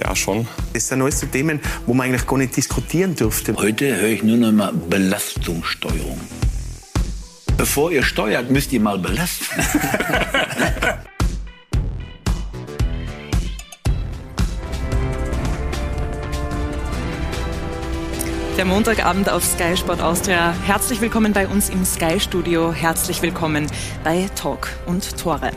Ja, schon. Das sind alles so Themen, wo man eigentlich gar nicht diskutieren dürfte. Heute höre ich nur noch mal Belastungssteuerung. Bevor ihr steuert, müsst ihr mal belasten. Der Montagabend auf Sky Sport Austria. Herzlich willkommen bei uns im Sky Studio. Herzlich willkommen bei Talk und Tore.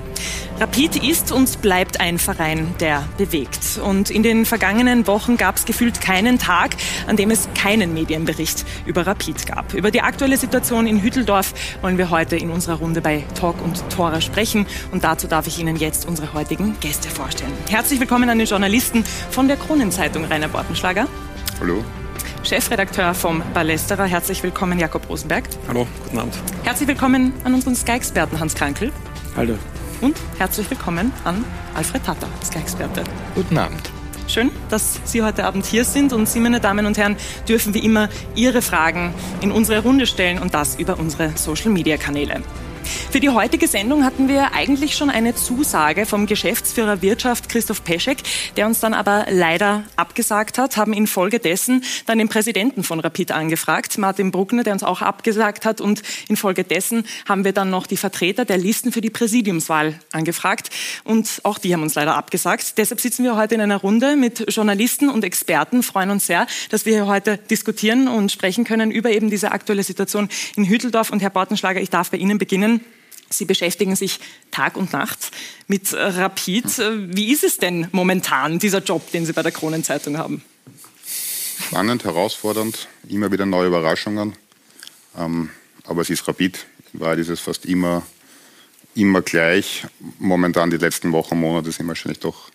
Rapid ist und bleibt ein Verein, der bewegt. Und in den vergangenen Wochen gab es gefühlt keinen Tag, an dem es keinen Medienbericht über Rapid gab. Über die aktuelle Situation in Hütteldorf wollen wir heute in unserer Runde bei Talk und Tore sprechen. Und dazu darf ich Ihnen jetzt unsere heutigen Gäste vorstellen. Herzlich willkommen an den Journalisten von der Kronenzeitung Rainer Bortenschlager. Hallo. Chefredakteur vom Ballesterer. Herzlich willkommen, Jakob Rosenberg. Hallo, guten Abend. Herzlich willkommen an unseren Sky-Experten Hans Krankel. Hallo. Und herzlich willkommen an Alfred Tata, Sky-Experte. Guten Abend. Schön, dass Sie heute Abend hier sind und Sie, meine Damen und Herren, dürfen wie immer Ihre Fragen in unsere Runde stellen und das über unsere Social-Media-Kanäle. Für die heutige Sendung hatten wir eigentlich schon eine Zusage vom Geschäftsführer Wirtschaft Christoph Peschek, der uns dann aber leider abgesagt hat, haben infolgedessen dann den Präsidenten von Rapid angefragt, Martin Bruckner, der uns auch abgesagt hat und infolgedessen haben wir dann noch die Vertreter der Listen für die Präsidiumswahl angefragt und auch die haben uns leider abgesagt. Deshalb sitzen wir heute in einer Runde mit Journalisten und Experten, freuen uns sehr, dass wir hier heute diskutieren und sprechen können über eben diese aktuelle Situation in Hütteldorf und Herr Bortenschlager, ich darf bei Ihnen beginnen. Sie beschäftigen sich Tag und Nacht mit Rapid. Wie ist es denn momentan, dieser Job, den Sie bei der Kronenzeitung haben? Spannend, herausfordernd, immer wieder neue Überraschungen. Ähm, aber es ist Rapid. Wahrheit ist es fast immer, immer gleich. Momentan die letzten Wochen, Monate sind wahrscheinlich doch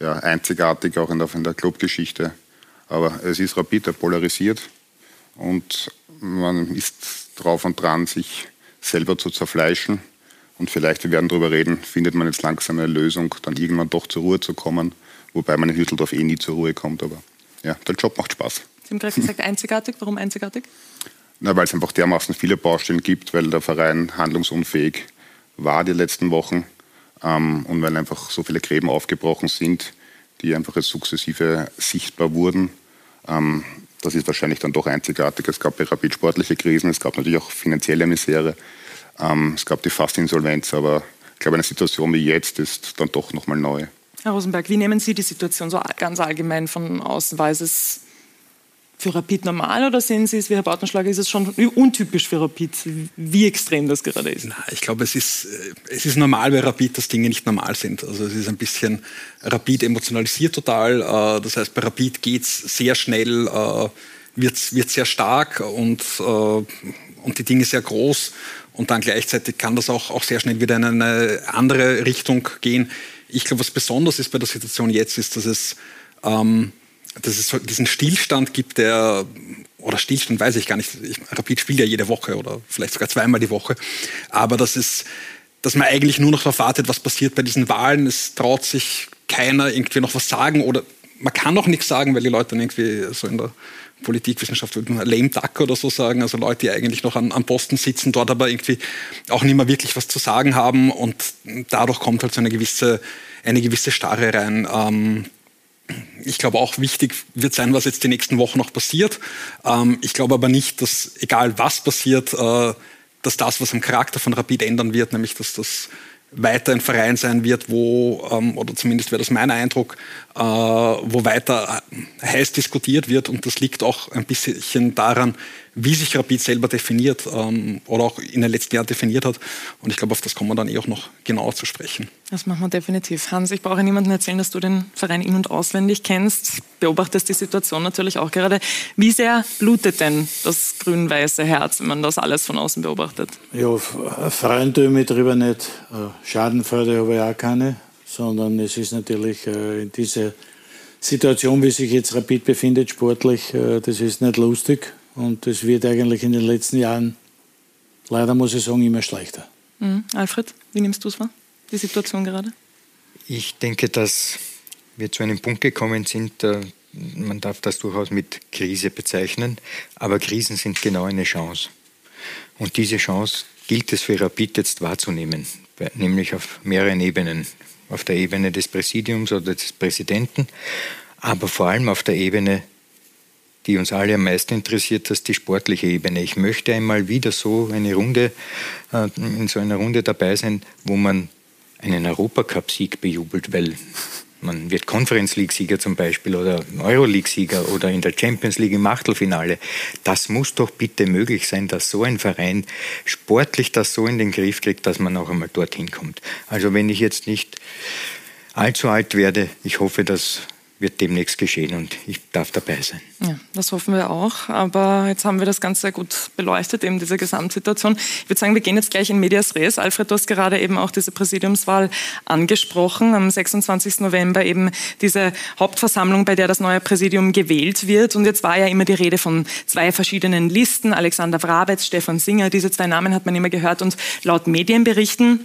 ja, einzigartig, auch in der, in der Clubgeschichte. Aber es ist Rapid, er polarisiert. Und man ist drauf und dran, sich selber zu zerfleischen. Und vielleicht, wir werden darüber reden, findet man jetzt langsam eine Lösung, dann irgendwann doch zur Ruhe zu kommen. Wobei man in Hütteldorf eh nie zur Ruhe kommt. Aber ja, der Job macht Spaß. Sie haben gerade gesagt, einzigartig. Warum einzigartig? Na, weil es einfach dermaßen viele Baustellen gibt, weil der Verein handlungsunfähig war die letzten Wochen ähm, und weil einfach so viele Gräben aufgebrochen sind, die einfach jetzt sukzessive sichtbar wurden. Ähm, das ist wahrscheinlich dann doch einzigartig. Es gab bei Rapid sportliche Krisen, es gab natürlich auch finanzielle Misere, ähm, es gab die Fastinsolvenz, aber ich glaube, eine Situation wie jetzt ist dann doch nochmal neu. Herr Rosenberg, wie nehmen Sie die Situation so ganz allgemein von außen? War es für Rapid normal oder sehen Sie es wie Herr Bautenschlager, ist es schon untypisch für Rapid, wie extrem das gerade ist? Na, ich glaube, es ist, äh, es ist normal bei Rapid, dass Dinge nicht normal sind. Also es ist ein bisschen, Rapid emotionalisiert total. Äh, das heißt, bei Rapid geht es sehr schnell, äh, wird, wird sehr stark und, und die Dinge sehr groß. Und dann gleichzeitig kann das auch, auch sehr schnell wieder in eine andere Richtung gehen. Ich glaube, was besonders ist bei der Situation jetzt, ist, dass es ähm, dass es diesen Stillstand gibt, der, oder Stillstand weiß ich gar nicht, ich, Rapid spielt ja jede Woche oder vielleicht sogar zweimal die Woche, aber das ist, dass man eigentlich nur noch darauf wartet, was passiert bei diesen Wahlen. Es traut sich keiner irgendwie noch was sagen oder man kann noch nichts sagen, weil die Leute dann irgendwie so in der Politikwissenschaft würde man lame duck oder so sagen, also Leute, die eigentlich noch an, am Posten sitzen, dort aber irgendwie auch nicht mehr wirklich was zu sagen haben und dadurch kommt halt so eine gewisse, eine gewisse Starre rein. Ähm, ich glaube auch wichtig wird sein, was jetzt die nächsten Wochen noch passiert. Ähm, ich glaube aber nicht, dass egal was passiert, äh, dass das, was am Charakter von Rapid ändern wird, nämlich dass das weiter ein Verein sein wird, wo, ähm, oder zumindest wäre das mein Eindruck, äh, wo weiter heiß diskutiert wird. Und das liegt auch ein bisschen daran, wie sich Rapid selber definiert ähm, oder auch in den letzten Jahren definiert hat. Und ich glaube, auf das kommen wir dann eh auch noch genauer zu sprechen. Das machen wir definitiv. Hans, ich brauche niemandem erzählen, dass du den Verein in- und auswendig kennst, beobachtest die Situation natürlich auch gerade. Wie sehr blutet denn das grün-weiße Herz, wenn man das alles von außen beobachtet? Ja, freuen tue ich mich darüber nicht. Äh, Schadenfreude habe ich auch keine, sondern es ist natürlich äh, in dieser Situation, wie sich jetzt Rapid befindet, sportlich, äh, das ist nicht lustig. Und es wird eigentlich in den letzten Jahren, leider muss ich sagen, immer schlechter. Mhm. Alfred, wie nimmst du es wahr, die Situation gerade? Ich denke, dass wir zu einem Punkt gekommen sind, äh, man darf das durchaus mit Krise bezeichnen, aber Krisen sind genau eine Chance. Und diese Chance gilt es für Rapid jetzt wahrzunehmen, nämlich auf mehreren Ebenen. Auf der Ebene des Präsidiums oder des Präsidenten, aber vor allem auf der Ebene, die uns alle am meisten interessiert, das ist die sportliche Ebene. Ich möchte einmal wieder so eine Runde, äh, in so einer Runde dabei sein, wo man einen Europacup-Sieg bejubelt, weil man wird Conference League-Sieger zum Beispiel oder Euroleague-Sieger oder in der Champions League im Achtelfinale. Das muss doch bitte möglich sein, dass so ein Verein sportlich das so in den Griff kriegt, dass man auch einmal dorthin kommt. Also wenn ich jetzt nicht allzu alt werde, ich hoffe, dass wird demnächst geschehen und ich darf dabei sein. Ja, das hoffen wir auch. Aber jetzt haben wir das Ganze sehr gut beleuchtet, eben diese Gesamtsituation. Ich würde sagen, wir gehen jetzt gleich in Medias Res. Alfred, du hast gerade eben auch diese Präsidiumswahl angesprochen. Am 26. November eben diese Hauptversammlung, bei der das neue Präsidium gewählt wird. Und jetzt war ja immer die Rede von zwei verschiedenen Listen. Alexander Wrabetz, Stefan Singer. Diese zwei Namen hat man immer gehört. Und laut Medienberichten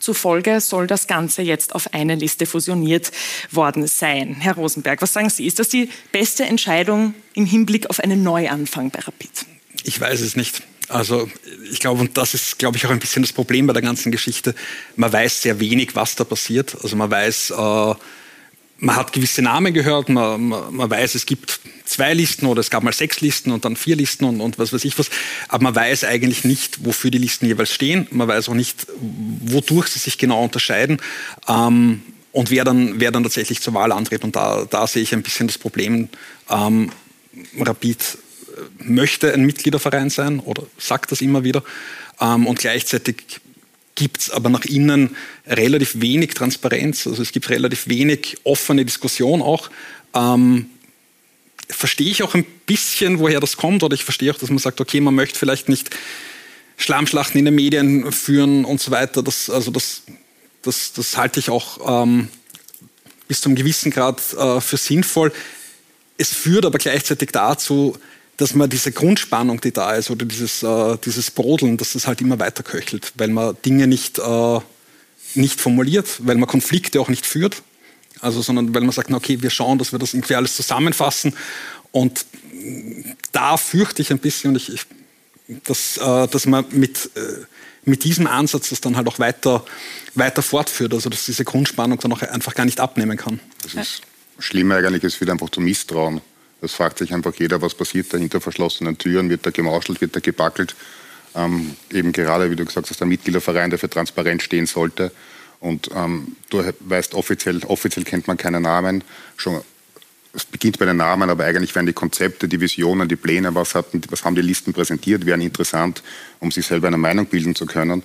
Zufolge soll das Ganze jetzt auf eine Liste fusioniert worden sein. Herr Rosenberg, was sagen Sie? Ist das die beste Entscheidung im Hinblick auf einen Neuanfang bei Rapid? Ich weiß es nicht. Also ich glaube, und das ist, glaube ich, auch ein bisschen das Problem bei der ganzen Geschichte. Man weiß sehr wenig, was da passiert. Also man weiß, äh, man hat gewisse Namen gehört, man, man, man, weiß, es gibt zwei Listen oder es gab mal sechs Listen und dann vier Listen und, und was weiß ich was. Aber man weiß eigentlich nicht, wofür die Listen jeweils stehen. Man weiß auch nicht, wodurch sie sich genau unterscheiden. Ähm, und wer dann, wer dann tatsächlich zur Wahl antritt. Und da, da sehe ich ein bisschen das Problem. Ähm, Rapid äh, möchte ein Mitgliederverein sein oder sagt das immer wieder. Ähm, und gleichzeitig gibt es aber nach innen relativ wenig Transparenz. Also es gibt relativ wenig offene Diskussion auch. Ähm, verstehe ich auch ein bisschen, woher das kommt, oder ich verstehe auch, dass man sagt, okay, man möchte vielleicht nicht Schlammschlachten in den Medien führen und so weiter. Das, also das, das, das halte ich auch ähm, bis zu einem gewissen Grad äh, für sinnvoll. Es führt aber gleichzeitig dazu, dass man diese Grundspannung, die da ist, oder dieses, äh, dieses Brodeln, dass das halt immer weiter köchelt, weil man Dinge nicht, äh, nicht formuliert, weil man Konflikte auch nicht führt, also, sondern weil man sagt, okay, wir schauen, dass wir das irgendwie alles zusammenfassen. Und da fürchte ich ein bisschen, ich, ich, dass, äh, dass man mit, äh, mit diesem Ansatz das dann halt auch weiter, weiter fortführt, also dass diese Grundspannung dann auch einfach gar nicht abnehmen kann. Das ist schlimm eigentlich, es wird einfach zu Misstrauen. Das fragt sich einfach jeder, was passiert da hinter verschlossenen Türen, wird da gemauschelt, wird da gebackelt. Ähm, eben gerade, wie du gesagt hast, der Mitgliederverein, der für Transparenz stehen sollte. Und ähm, du weißt, offiziell, offiziell kennt man keinen Namen. Schon, es beginnt bei den Namen, aber eigentlich werden die Konzepte, die Visionen, die Pläne, was, hatten, was haben die Listen präsentiert, wären interessant, um sich selber eine Meinung bilden zu können.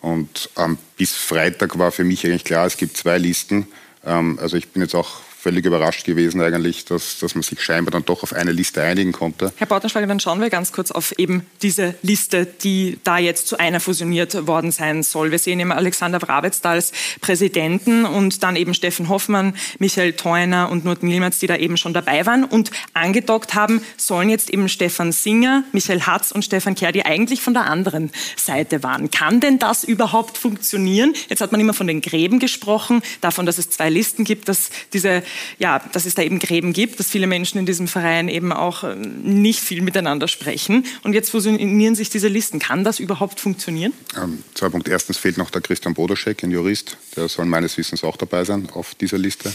Und ähm, bis Freitag war für mich eigentlich klar, es gibt zwei Listen. Ähm, also ich bin jetzt auch völlig überrascht gewesen eigentlich, dass, dass man sich scheinbar dann doch auf eine Liste einigen konnte. Herr Bautenschlager, dann schauen wir ganz kurz auf eben diese Liste, die da jetzt zu einer fusioniert worden sein soll. Wir sehen eben Alexander Wrabetz da als Präsidenten und dann eben Steffen Hoffmann, Michael Theuner und Nurt Milmerz, die da eben schon dabei waren und angedockt haben, sollen jetzt eben Stefan Singer, Michael Hatz und Stefan Kerr, die eigentlich von der anderen Seite waren. Kann denn das überhaupt funktionieren? Jetzt hat man immer von den Gräben gesprochen, davon, dass es zwei Listen gibt, dass diese ja, dass es da eben Gräben gibt, dass viele Menschen in diesem Verein eben auch äh, nicht viel miteinander sprechen. Und jetzt fusionieren sich diese Listen. Kann das überhaupt funktionieren? Ähm, zwei Punkte. Erstens fehlt noch der Christian Bodoschek, ein Jurist. Der soll meines Wissens auch dabei sein auf dieser Liste.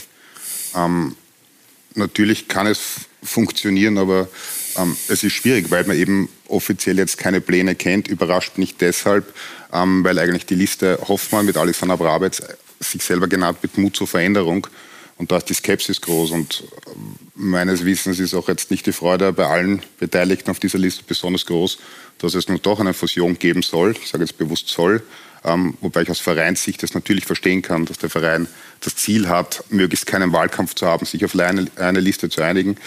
Ähm, natürlich kann es funktionieren, aber ähm, es ist schwierig, weil man eben offiziell jetzt keine Pläne kennt. Überrascht nicht deshalb, ähm, weil eigentlich die Liste Hoffmann mit Alexander Brabetz sich selber genannt mit Mut zur Veränderung und da ist die Skepsis groß. Und äh, meines Wissens ist auch jetzt nicht die Freude bei allen Beteiligten auf dieser Liste besonders groß, dass es nun doch eine Fusion geben soll. Ich sage jetzt bewusst soll. Ähm, wobei ich aus Vereinssicht das natürlich verstehen kann, dass der Verein das Ziel hat, möglichst keinen Wahlkampf zu haben, sich auf eine, eine Liste zu einigen.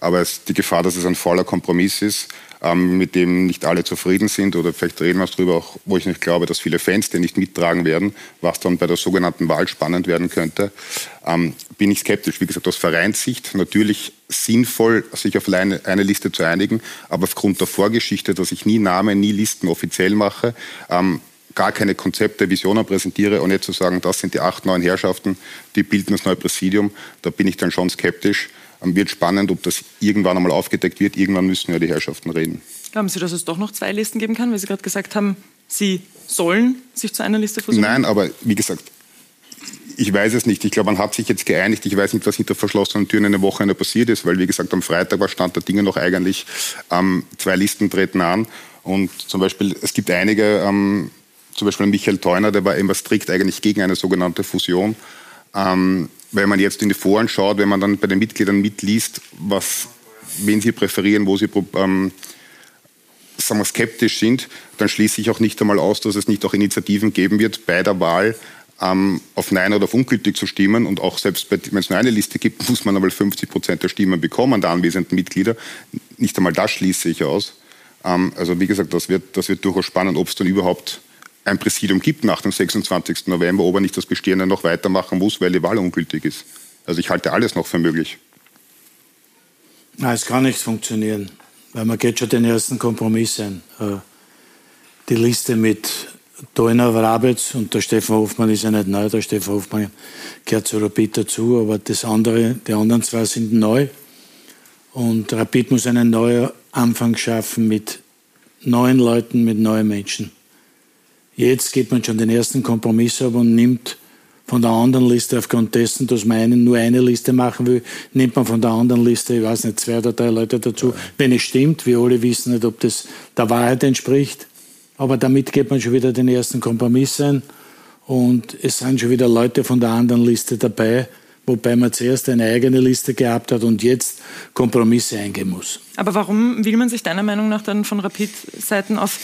Aber es, die Gefahr, dass es ein voller Kompromiss ist, ähm, mit dem nicht alle zufrieden sind, oder vielleicht reden wir darüber, auch, wo ich nicht glaube, dass viele Fans den nicht mittragen werden, was dann bei der sogenannten Wahl spannend werden könnte, ähm, bin ich skeptisch. Wie gesagt, aus Vereinssicht natürlich sinnvoll, sich auf eine, eine, Liste zu einigen, aber aufgrund der Vorgeschichte, dass ich nie Namen, nie Listen offiziell mache, ähm, gar keine Konzepte, Visionen präsentiere und nicht zu sagen, das sind die acht, neun Herrschaften, die bilden das neue Präsidium, da bin ich dann schon skeptisch. Wird spannend, ob das irgendwann einmal aufgedeckt wird. Irgendwann müssen ja die Herrschaften reden. Glauben Sie, dass es doch noch zwei Listen geben kann, weil Sie gerade gesagt haben, Sie sollen sich zu einer Liste versuchen? Nein, aber wie gesagt, ich weiß es nicht. Ich glaube, man hat sich jetzt geeinigt. Ich weiß nicht, was hinter verschlossenen Türen eine Woche passiert ist, weil, wie gesagt, am Freitag war Stand der Dinge noch eigentlich, ähm, zwei Listen treten an. Und zum Beispiel, es gibt einige, ähm, zum Beispiel Michael Theuner, der war immer strikt eigentlich gegen eine sogenannte Fusion. Ähm, wenn man jetzt in die Foren schaut, wenn man dann bei den Mitgliedern mitliest, was, wen sie präferieren, wo sie ähm, sagen wir, skeptisch sind, dann schließe ich auch nicht einmal aus, dass es nicht auch Initiativen geben wird, bei der Wahl ähm, auf Nein oder auf ungültig zu stimmen. Und auch selbst wenn es nur eine Liste gibt, muss man einmal 50 Prozent der Stimmen bekommen, der anwesenden Mitglieder. Nicht einmal das schließe ich aus. Ähm, also wie gesagt, das wird, das wird durchaus spannend, ob es dann überhaupt ein Präsidium gibt nach dem 26. November, ob er nicht das Bestehende noch weitermachen muss, weil die Wahl ungültig ist. Also ich halte alles noch für möglich. Nein, es kann nicht funktionieren, weil man geht schon den ersten Kompromiss ein. Äh, die Liste mit Dolner Rabitz und der Stefan Hofmann ist ja nicht neu, der Stefan Hofmann gehört zu Rapid dazu, aber das andere, die anderen zwei sind neu. Und Rapid muss einen neuen Anfang schaffen mit neuen Leuten, mit neuen Menschen. Jetzt geht man schon den ersten Kompromiss ab und nimmt von der anderen Liste aufgrund dessen, dass man einen, nur eine Liste machen will, nimmt man von der anderen Liste, ich weiß nicht, zwei oder drei Leute dazu. Wenn es stimmt, wir alle wissen nicht, ob das der Wahrheit entspricht. Aber damit geht man schon wieder den ersten Kompromiss ein. Und es sind schon wieder Leute von der anderen Liste dabei, wobei man zuerst eine eigene Liste gehabt hat und jetzt Kompromisse eingehen muss. Aber warum will man sich deiner Meinung nach dann von Rapid-Seiten auf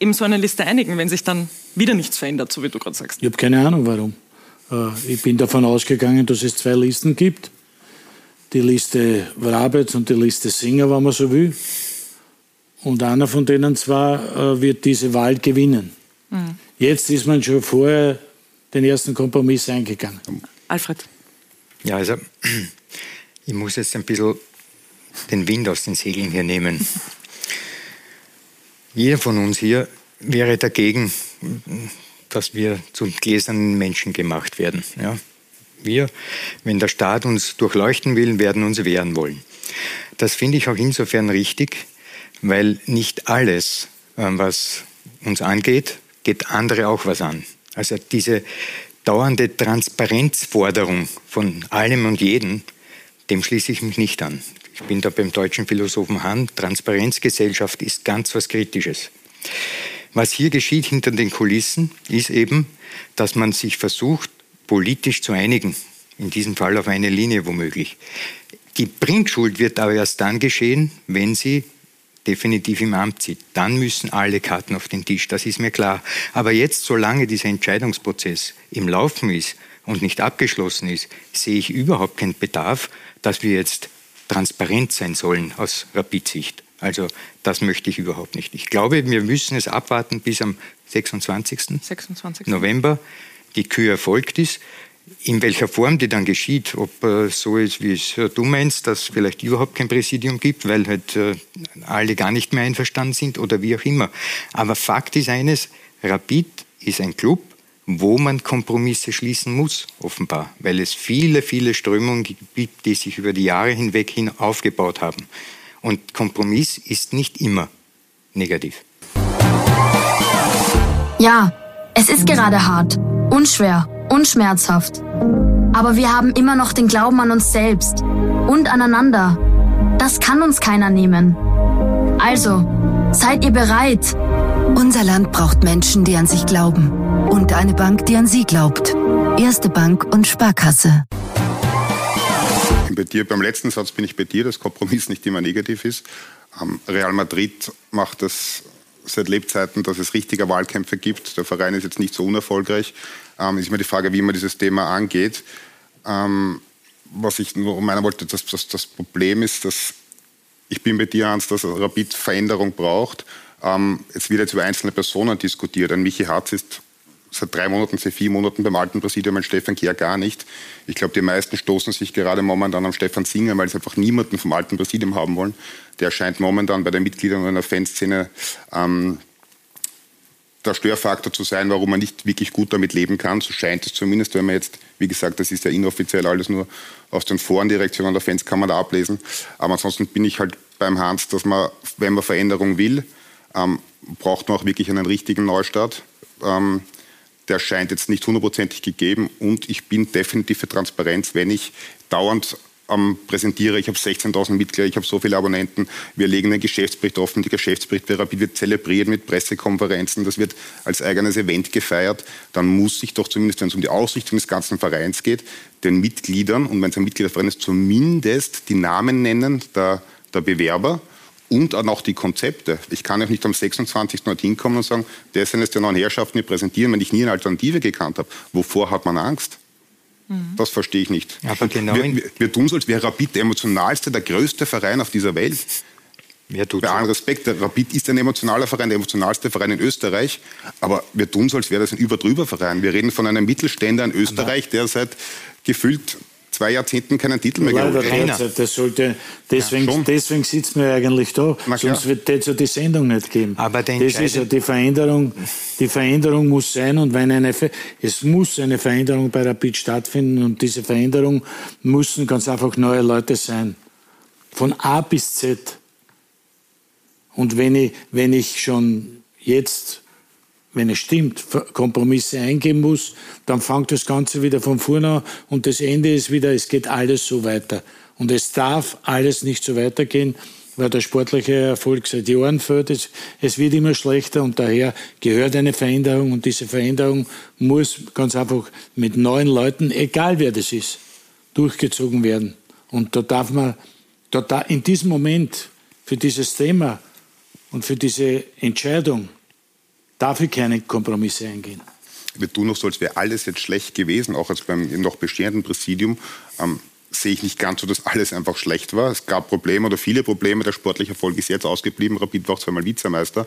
eben so eine Liste einigen, wenn sich dann wieder nichts verändert, so wie du gerade sagst? Ich habe keine Ahnung, warum. Äh, ich bin davon ausgegangen, dass es zwei Listen gibt. Die Liste Wrabetz und die Liste Singer, wenn man so will. Und einer von denen zwei äh, wird diese Wahl gewinnen. Mhm. Jetzt ist man schon vorher den ersten Kompromiss eingegangen. Alfred. Ja, also ich muss jetzt ein bisschen den Wind aus den Segeln hier nehmen. Jeder von uns hier wäre dagegen, dass wir zu gläsernen Menschen gemacht werden. Ja? Wir, wenn der Staat uns durchleuchten will, werden uns wehren wollen. Das finde ich auch insofern richtig, weil nicht alles, ähm, was uns angeht, geht andere auch was an. Also diese dauernde Transparenzforderung von allem und jedem, dem schließe ich mich nicht an. Ich bin da beim deutschen Philosophen Hahn. Transparenzgesellschaft ist ganz was Kritisches. Was hier geschieht hinter den Kulissen, ist eben, dass man sich versucht, politisch zu einigen. In diesem Fall auf eine Linie womöglich. Die Bringschuld wird aber erst dann geschehen, wenn sie definitiv im Amt sitzt. Dann müssen alle Karten auf den Tisch, das ist mir klar. Aber jetzt, solange dieser Entscheidungsprozess im Laufen ist und nicht abgeschlossen ist, sehe ich überhaupt keinen Bedarf, dass wir jetzt transparent sein sollen aus Rapid-Sicht. Also das möchte ich überhaupt nicht. Ich glaube, wir müssen es abwarten bis am 26. 26. November die Kür erfolgt ist. In welcher Form die dann geschieht, ob äh, so ist, wie es äh, du meinst, dass vielleicht überhaupt kein Präsidium gibt, weil halt äh, alle gar nicht mehr einverstanden sind oder wie auch immer. Aber Fakt ist eines, Rapid ist ein Club, wo man Kompromisse schließen muss, offenbar, weil es viele, viele Strömungen gibt, die sich über die Jahre hinweg hin aufgebaut haben. Und Kompromiss ist nicht immer negativ. Ja, es ist gerade hart, unschwer, unschmerzhaft. Aber wir haben immer noch den Glauben an uns selbst und aneinander. Das kann uns keiner nehmen. Also, seid ihr bereit? Unser Land braucht Menschen, die an sich glauben. Und eine Bank, die an sie glaubt. Erste Bank und Sparkasse. Bei dir, beim letzten Satz bin ich bei dir, dass Kompromiss nicht immer negativ ist. Real Madrid macht das seit Lebzeiten, dass es richtige Wahlkämpfe gibt. Der Verein ist jetzt nicht so unerfolgreich. Ähm, ist immer die Frage, wie man dieses Thema angeht. Ähm, was ich nur meinen wollte, dass, dass das Problem ist, dass ich bin bei dir, Hans, dass Rapid Veränderung braucht. Ähm, es wird jetzt über einzelne Personen diskutiert. Ein Michi Harz ist seit drei Monaten, seit vier Monaten beim alten Präsidium, ein Stefan Kehr gar nicht. Ich glaube, die meisten stoßen sich gerade momentan am Stefan Singer, weil sie einfach niemanden vom alten Präsidium haben wollen. Der scheint momentan bei den Mitgliedern einer Fanszene ähm, der Störfaktor zu sein, warum man nicht wirklich gut damit leben kann. So scheint es zumindest, wenn man jetzt, wie gesagt, das ist ja inoffiziell alles nur aus den Forendirektionen der Fans kann man da ablesen. Aber ansonsten bin ich halt beim Hans, dass man, wenn man Veränderung will, ähm, braucht man auch wirklich einen richtigen Neustart. Ähm, der scheint jetzt nicht hundertprozentig gegeben und ich bin definitiv für Transparenz, wenn ich dauernd ähm, präsentiere, ich habe 16.000 Mitglieder, ich habe so viele Abonnenten, wir legen einen Geschäftsbericht offen, die Geschäftsbericht wird zelebriert mit Pressekonferenzen, das wird als eigenes Event gefeiert, dann muss ich doch zumindest, wenn es um die Ausrichtung des ganzen Vereins geht, den Mitgliedern, und wenn es ein Mitgliederverein ist, zumindest die Namen nennen der, der Bewerber, und dann auch die Konzepte. Ich kann ja nicht am 26. dorthin kommen und sagen, das sind jetzt die neuen Herrschaften, die präsentieren, wenn ich nie eine Alternative gekannt habe. Wovor hat man Angst? Mhm. Das verstehe ich nicht. Aber genau wir, wir, wir tun so, als wäre Rapid der emotionalste, der größte Verein auf dieser Welt. Wer tut Bei allem Respekt, der Rapid ist ein emotionaler Verein, der emotionalste Verein in Österreich, aber wir tun so, als wäre das ein Überdrüber-Verein. Wir reden von einem Mittelständler in Österreich, der seit gefühlt zwei Jahrzehnten keinen Titel mehr Leider derzeit, das sollte, deswegen, ja, deswegen sitzen wir eigentlich da. Sonst wird es ja die Sendung nicht geben. Aber das ist ja die Veränderung. Die Veränderung muss sein und wenn eine, es muss eine Veränderung bei Rapid stattfinden und diese Veränderung müssen ganz einfach neue Leute sein. Von A bis Z. Und wenn ich, wenn ich schon jetzt wenn es stimmt, Kompromisse eingehen muss, dann fängt das Ganze wieder von vorne an und das Ende ist wieder, es geht alles so weiter. Und es darf alles nicht so weitergehen, weil der sportliche Erfolg seit Jahren fällt. Es, es wird immer schlechter und daher gehört eine Veränderung und diese Veränderung muss ganz einfach mit neuen Leuten, egal wer das ist, durchgezogen werden. Und da darf man, da, in diesem Moment für dieses Thema und für diese Entscheidung ich keine Kompromisse eingehen. Tun noch so, als wäre alles jetzt schlecht gewesen, auch als beim noch bestehenden Präsidium. Ähm, sehe ich nicht ganz so, dass alles einfach schlecht war. Es gab Probleme oder viele Probleme. Der sportliche Erfolg ist jetzt ausgeblieben. Rapid war auch zweimal Vizemeister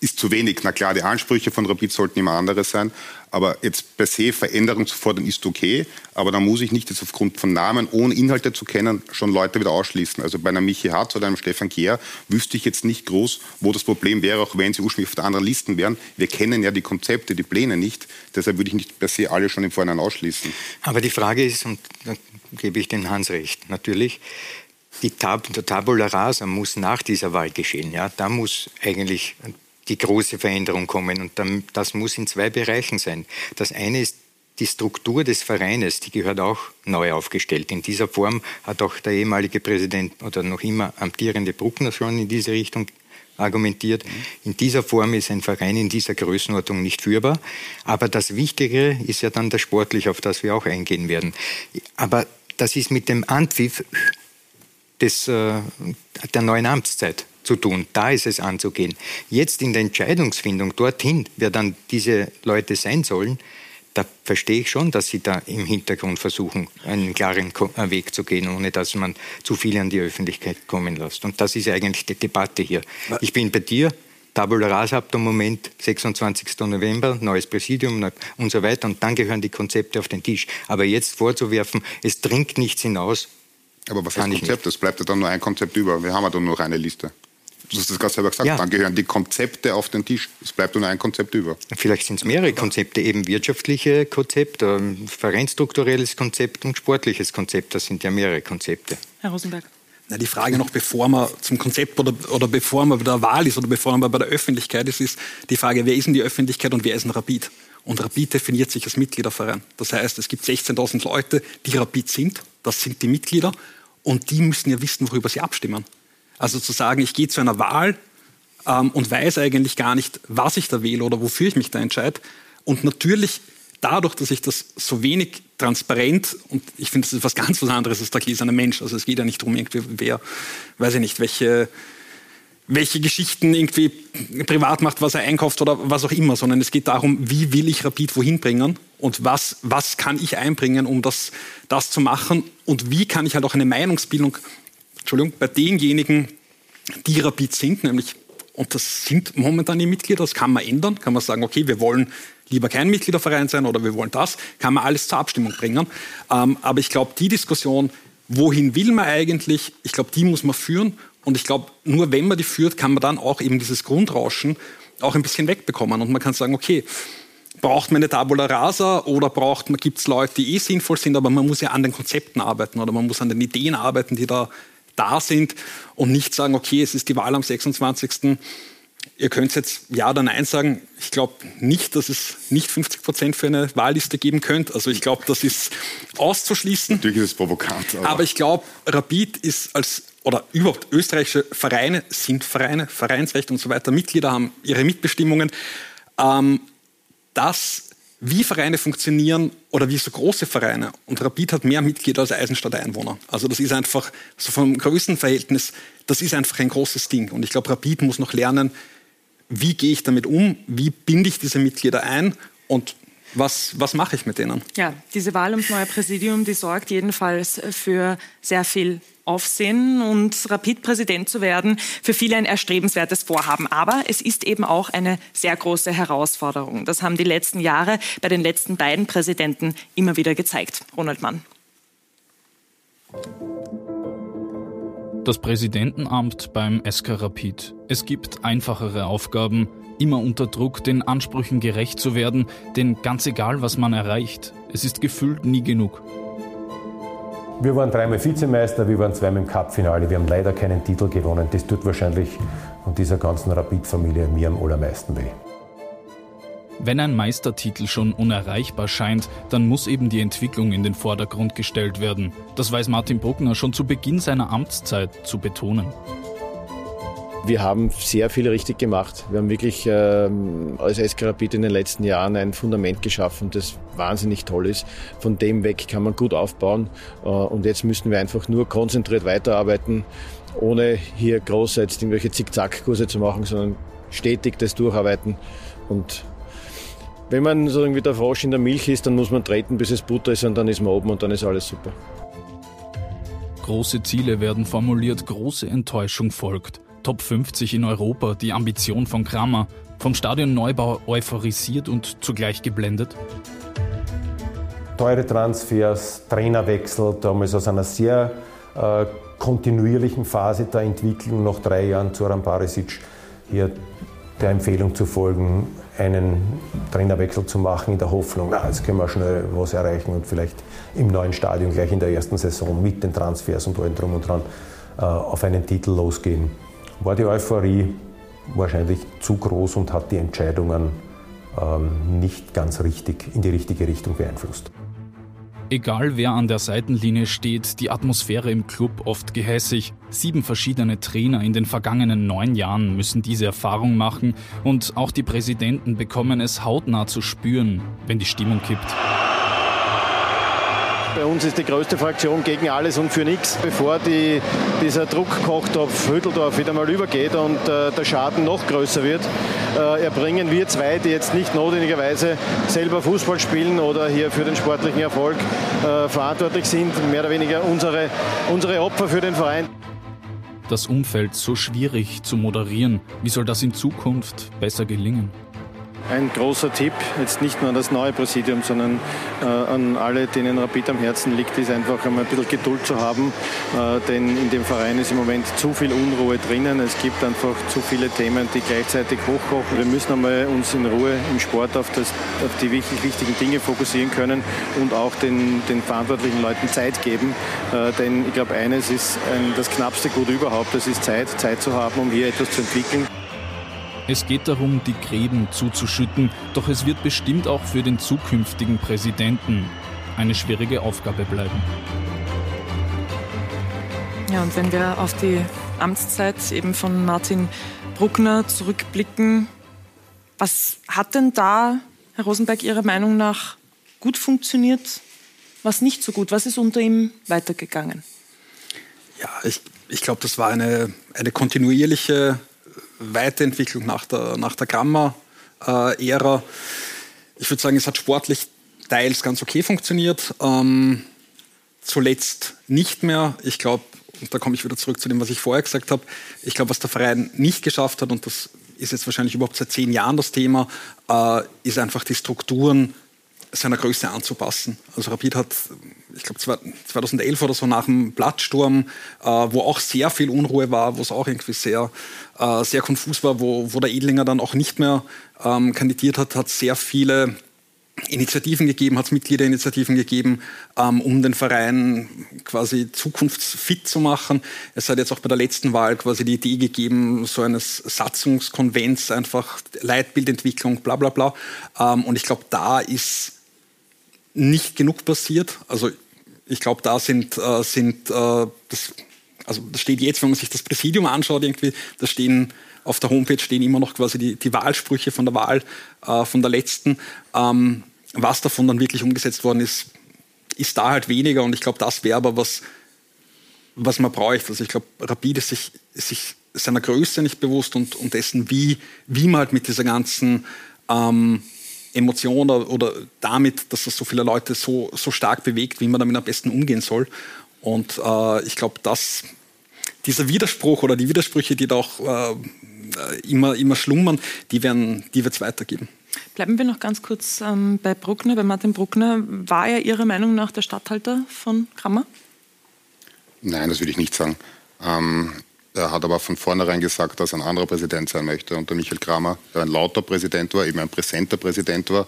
ist zu wenig. Na klar, die Ansprüche von Rapid sollten immer andere sein. Aber jetzt per se Veränderung zu fordern, ist okay. Aber da muss ich nicht jetzt aufgrund von Namen, ohne Inhalte zu kennen, schon Leute wieder ausschließen. Also bei einem Michi Hartz oder einem Stefan Kehr wüsste ich jetzt nicht groß, wo das Problem wäre, auch wenn sie ursprünglich auf der anderen Listen wären. Wir kennen ja die Konzepte, die Pläne nicht. Deshalb würde ich nicht per se alle schon im Vorhinein ausschließen. Aber die Frage ist, und da gebe ich den Hans recht, natürlich, die Tab der Tabula Rasa muss nach dieser Wahl geschehen. Ja? Da muss eigentlich die große Veränderung kommen. Und das muss in zwei Bereichen sein. Das eine ist die Struktur des Vereines, die gehört auch neu aufgestellt. In dieser Form hat auch der ehemalige Präsident oder noch immer amtierende Bruckner schon in diese Richtung argumentiert. In dieser Form ist ein Verein in dieser Größenordnung nicht führbar. Aber das Wichtigere ist ja dann das Sportliche, auf das wir auch eingehen werden. Aber das ist mit dem Anpfiff des, äh, der neuen Amtszeit zu tun. Da ist es anzugehen. Jetzt in der Entscheidungsfindung dorthin, wer dann diese Leute sein sollen, da verstehe ich schon, dass sie da im Hintergrund versuchen, einen klaren äh, Weg zu gehen, ohne dass man zu viel an die Öffentlichkeit kommen lässt. Und das ist eigentlich die Debatte hier. Ich bin bei dir. Tabula rasa ab dem Moment, 26. November, neues Präsidium und so weiter. Und dann gehören die Konzepte auf den Tisch. Aber jetzt vorzuwerfen, es dringt nichts hinaus. Aber was heißt Konzept? Es bleibt ja dann nur ein Konzept über. Wir haben ja dann nur eine Liste. Du hast das gerade selber gesagt, ja. dann gehören die Konzepte auf den Tisch. Es bleibt nur ein Konzept über. Vielleicht sind es mehrere Konzepte, eben wirtschaftliche Konzept, ähm, vereinstrukturelles Konzept und sportliches Konzept. Das sind ja mehrere Konzepte. Herr Rosenberg. Na, die Frage noch, bevor man zum Konzept oder, oder bevor man bei der Wahl ist oder bevor man bei der Öffentlichkeit ist, ist die Frage, wer ist in die Öffentlichkeit und wer ist ein Rapid? Und Rapid definiert sich als Mitgliederverein. Das heißt, es gibt 16.000 Leute, die Rapid sind. Das sind die Mitglieder. Und die müssen ja wissen, worüber sie abstimmen. Also zu sagen, ich gehe zu einer Wahl ähm, und weiß eigentlich gar nicht, was ich da wähle oder wofür ich mich da entscheide. Und natürlich dadurch, dass ich das so wenig transparent und ich finde, das ist was ganz was anderes als der gläserne Mensch. Also es geht ja nicht darum, irgendwie, wer, weiß ich nicht, welche welche Geschichten irgendwie privat macht, was er einkauft oder was auch immer, sondern es geht darum, wie will ich Rapid wohin bringen und was, was kann ich einbringen, um das, das zu machen und wie kann ich halt auch eine Meinungsbildung Entschuldigung, bei denjenigen, die Rapid sind, nämlich, und das sind momentan die Mitglieder, das kann man ändern, kann man sagen, okay, wir wollen lieber kein Mitgliederverein sein oder wir wollen das, kann man alles zur Abstimmung bringen. Ähm, aber ich glaube, die Diskussion, wohin will man eigentlich, ich glaube, die muss man führen und ich glaube, nur wenn man die führt, kann man dann auch eben dieses Grundrauschen auch ein bisschen wegbekommen. Und man kann sagen, okay, braucht man eine Tabula rasa oder braucht man, gibt es Leute, die eh sinnvoll sind, aber man muss ja an den Konzepten arbeiten oder man muss an den Ideen arbeiten, die da da sind und nicht sagen, okay, es ist die Wahl am 26. Ihr könnt jetzt Ja oder Nein sagen. Ich glaube nicht, dass es nicht 50 Prozent für eine Wahlliste geben könnte. Also ich glaube, das ist auszuschließen. Natürlich ist es provokant. Aber, aber ich glaube, Rapid ist als oder überhaupt österreichische Vereine sind Vereine, Vereinsrecht und so weiter, Mitglieder haben ihre Mitbestimmungen. Ähm, das, wie Vereine funktionieren oder wie so große Vereine, und Rapid hat mehr Mitglieder als Eisenstadt Einwohner. Also das ist einfach so vom Größenverhältnis, das ist einfach ein großes Ding. Und ich glaube, Rapid muss noch lernen, wie gehe ich damit um, wie binde ich diese Mitglieder ein und was, was mache ich mit denen? Ja, diese Wahl ums neue Präsidium, die sorgt jedenfalls für sehr viel Aufsehen und Rapid Präsident zu werden, für viele ein erstrebenswertes Vorhaben. Aber es ist eben auch eine sehr große Herausforderung. Das haben die letzten Jahre bei den letzten beiden Präsidenten immer wieder gezeigt. Ronald Mann. Das Präsidentenamt beim SK Rapid. Es gibt einfachere Aufgaben, immer unter Druck, den Ansprüchen gerecht zu werden, denn ganz egal, was man erreicht, es ist gefühlt nie genug. Wir waren dreimal Vizemeister, wir waren zweimal im Cup-Finale. Wir haben leider keinen Titel gewonnen. Das tut wahrscheinlich von dieser ganzen Rapid-Familie mir am allermeisten weh. Wenn ein Meistertitel schon unerreichbar scheint, dann muss eben die Entwicklung in den Vordergrund gestellt werden. Das weiß Martin Bruckner schon zu Beginn seiner Amtszeit zu betonen. Wir haben sehr viel richtig gemacht. Wir haben wirklich ähm, als SK in den letzten Jahren ein Fundament geschaffen, das wahnsinnig toll ist. Von dem weg kann man gut aufbauen. Äh, und jetzt müssen wir einfach nur konzentriert weiterarbeiten, ohne hier groß jetzt irgendwelche Zickzack-Kurse zu machen, sondern stetig das durcharbeiten. Und wenn man so irgendwie der Frosch in der Milch ist, dann muss man treten, bis es Butter ist und dann ist man oben und dann ist alles super. Große Ziele werden formuliert, große Enttäuschung folgt. Top 50 in Europa, die Ambition von Kramer, vom Stadionneubau euphorisiert und zugleich geblendet? Teure Transfers, Trainerwechsel, damals aus einer sehr äh, kontinuierlichen Phase der Entwicklung nach drei Jahren zu Aram Barisic hier der Empfehlung zu folgen, einen Trainerwechsel zu machen in der Hoffnung, na, jetzt können wir schnell was erreichen und vielleicht im neuen Stadion gleich in der ersten Saison mit den Transfers und allem drum und dran äh, auf einen Titel losgehen war die Euphorie wahrscheinlich zu groß und hat die Entscheidungen ähm, nicht ganz richtig in die richtige Richtung beeinflusst. Egal wer an der Seitenlinie steht, die Atmosphäre im Club oft gehässig. Sieben verschiedene Trainer in den vergangenen neun Jahren müssen diese Erfahrung machen und auch die Präsidenten bekommen es hautnah zu spüren, wenn die Stimmung kippt. Bei uns ist die größte Fraktion gegen alles und für nichts. Bevor die, dieser Druckkochtopf Hütteldorf wieder mal übergeht und äh, der Schaden noch größer wird, äh, erbringen wir zwei, die jetzt nicht notwendigerweise selber Fußball spielen oder hier für den sportlichen Erfolg äh, verantwortlich sind, mehr oder weniger unsere, unsere Opfer für den Verein. Das Umfeld so schwierig zu moderieren. Wie soll das in Zukunft besser gelingen? Ein großer Tipp, jetzt nicht nur an das neue Präsidium, sondern äh, an alle, denen Rapid am Herzen liegt, ist einfach einmal ein bisschen Geduld zu haben, äh, denn in dem Verein ist im Moment zu viel Unruhe drinnen. Es gibt einfach zu viele Themen, die gleichzeitig hochkochen. Wir müssen einmal uns in Ruhe im Sport auf, das, auf die wirklich wichtigen Dinge fokussieren können und auch den, den verantwortlichen Leuten Zeit geben, äh, denn ich glaube, eines ist ein, das knappste Gut überhaupt, das ist Zeit, Zeit zu haben, um hier etwas zu entwickeln. Es geht darum, die Gräben zuzuschütten, doch es wird bestimmt auch für den zukünftigen Präsidenten eine schwierige Aufgabe bleiben. Ja, und wenn wir auf die Amtszeit eben von Martin Bruckner zurückblicken, was hat denn da, Herr Rosenberg, Ihrer Meinung nach gut funktioniert, was nicht so gut? Was ist unter ihm weitergegangen? Ja, ich, ich glaube, das war eine, eine kontinuierliche Weiterentwicklung nach der, nach der Grammer-Ära. ich würde sagen, es hat sportlich teils ganz okay funktioniert. Ähm, zuletzt nicht mehr. Ich glaube, und da komme ich wieder zurück zu dem, was ich vorher gesagt habe. Ich glaube, was der Verein nicht geschafft hat, und das ist jetzt wahrscheinlich überhaupt seit zehn Jahren das Thema, äh, ist einfach die Strukturen seiner Größe anzupassen. Also Rapid hat, ich glaube 2011 oder so nach dem Blattsturm, äh, wo auch sehr viel Unruhe war, wo es auch irgendwie sehr, äh, sehr konfus war, wo, wo der Edlinger dann auch nicht mehr ähm, kandidiert hat, hat sehr viele Initiativen gegeben, hat es Mitgliederinitiativen gegeben, ähm, um den Verein quasi zukunftsfit zu machen. Es hat jetzt auch bei der letzten Wahl quasi die Idee gegeben, so eines Satzungskonvents, einfach Leitbildentwicklung, bla bla bla. Ähm, und ich glaube, da ist nicht genug passiert. Also ich glaube, da sind, äh, sind äh, das, also das steht jetzt, wenn man sich das Präsidium anschaut, irgendwie, da stehen auf der Homepage stehen immer noch quasi die, die Wahlsprüche von der Wahl, äh, von der letzten. Ähm, was davon dann wirklich umgesetzt worden ist, ist da halt weniger und ich glaube, das wäre aber was, was man bräuchte. Also ich glaube, Rapid ist sich, ist sich seiner Größe nicht bewusst und, und dessen, wie, wie man halt mit dieser ganzen ähm, Emotion oder, oder, damit, dass das so viele Leute so, so stark bewegt, wie man damit am besten umgehen soll. Und äh, ich glaube, dass dieser Widerspruch oder die Widersprüche, die da auch äh, immer, immer schlummern, die, werden, die wird es weitergeben. Bleiben wir noch ganz kurz ähm, bei Bruckner, bei Martin Bruckner. War er Ihrer Meinung nach der Statthalter von Kramer? Nein, das würde ich nicht sagen. Ähm, er hat aber von vornherein gesagt, dass er ein anderer Präsident sein möchte. Unter Michael Kramer, der ein lauter Präsident war, eben ein präsenter Präsident war,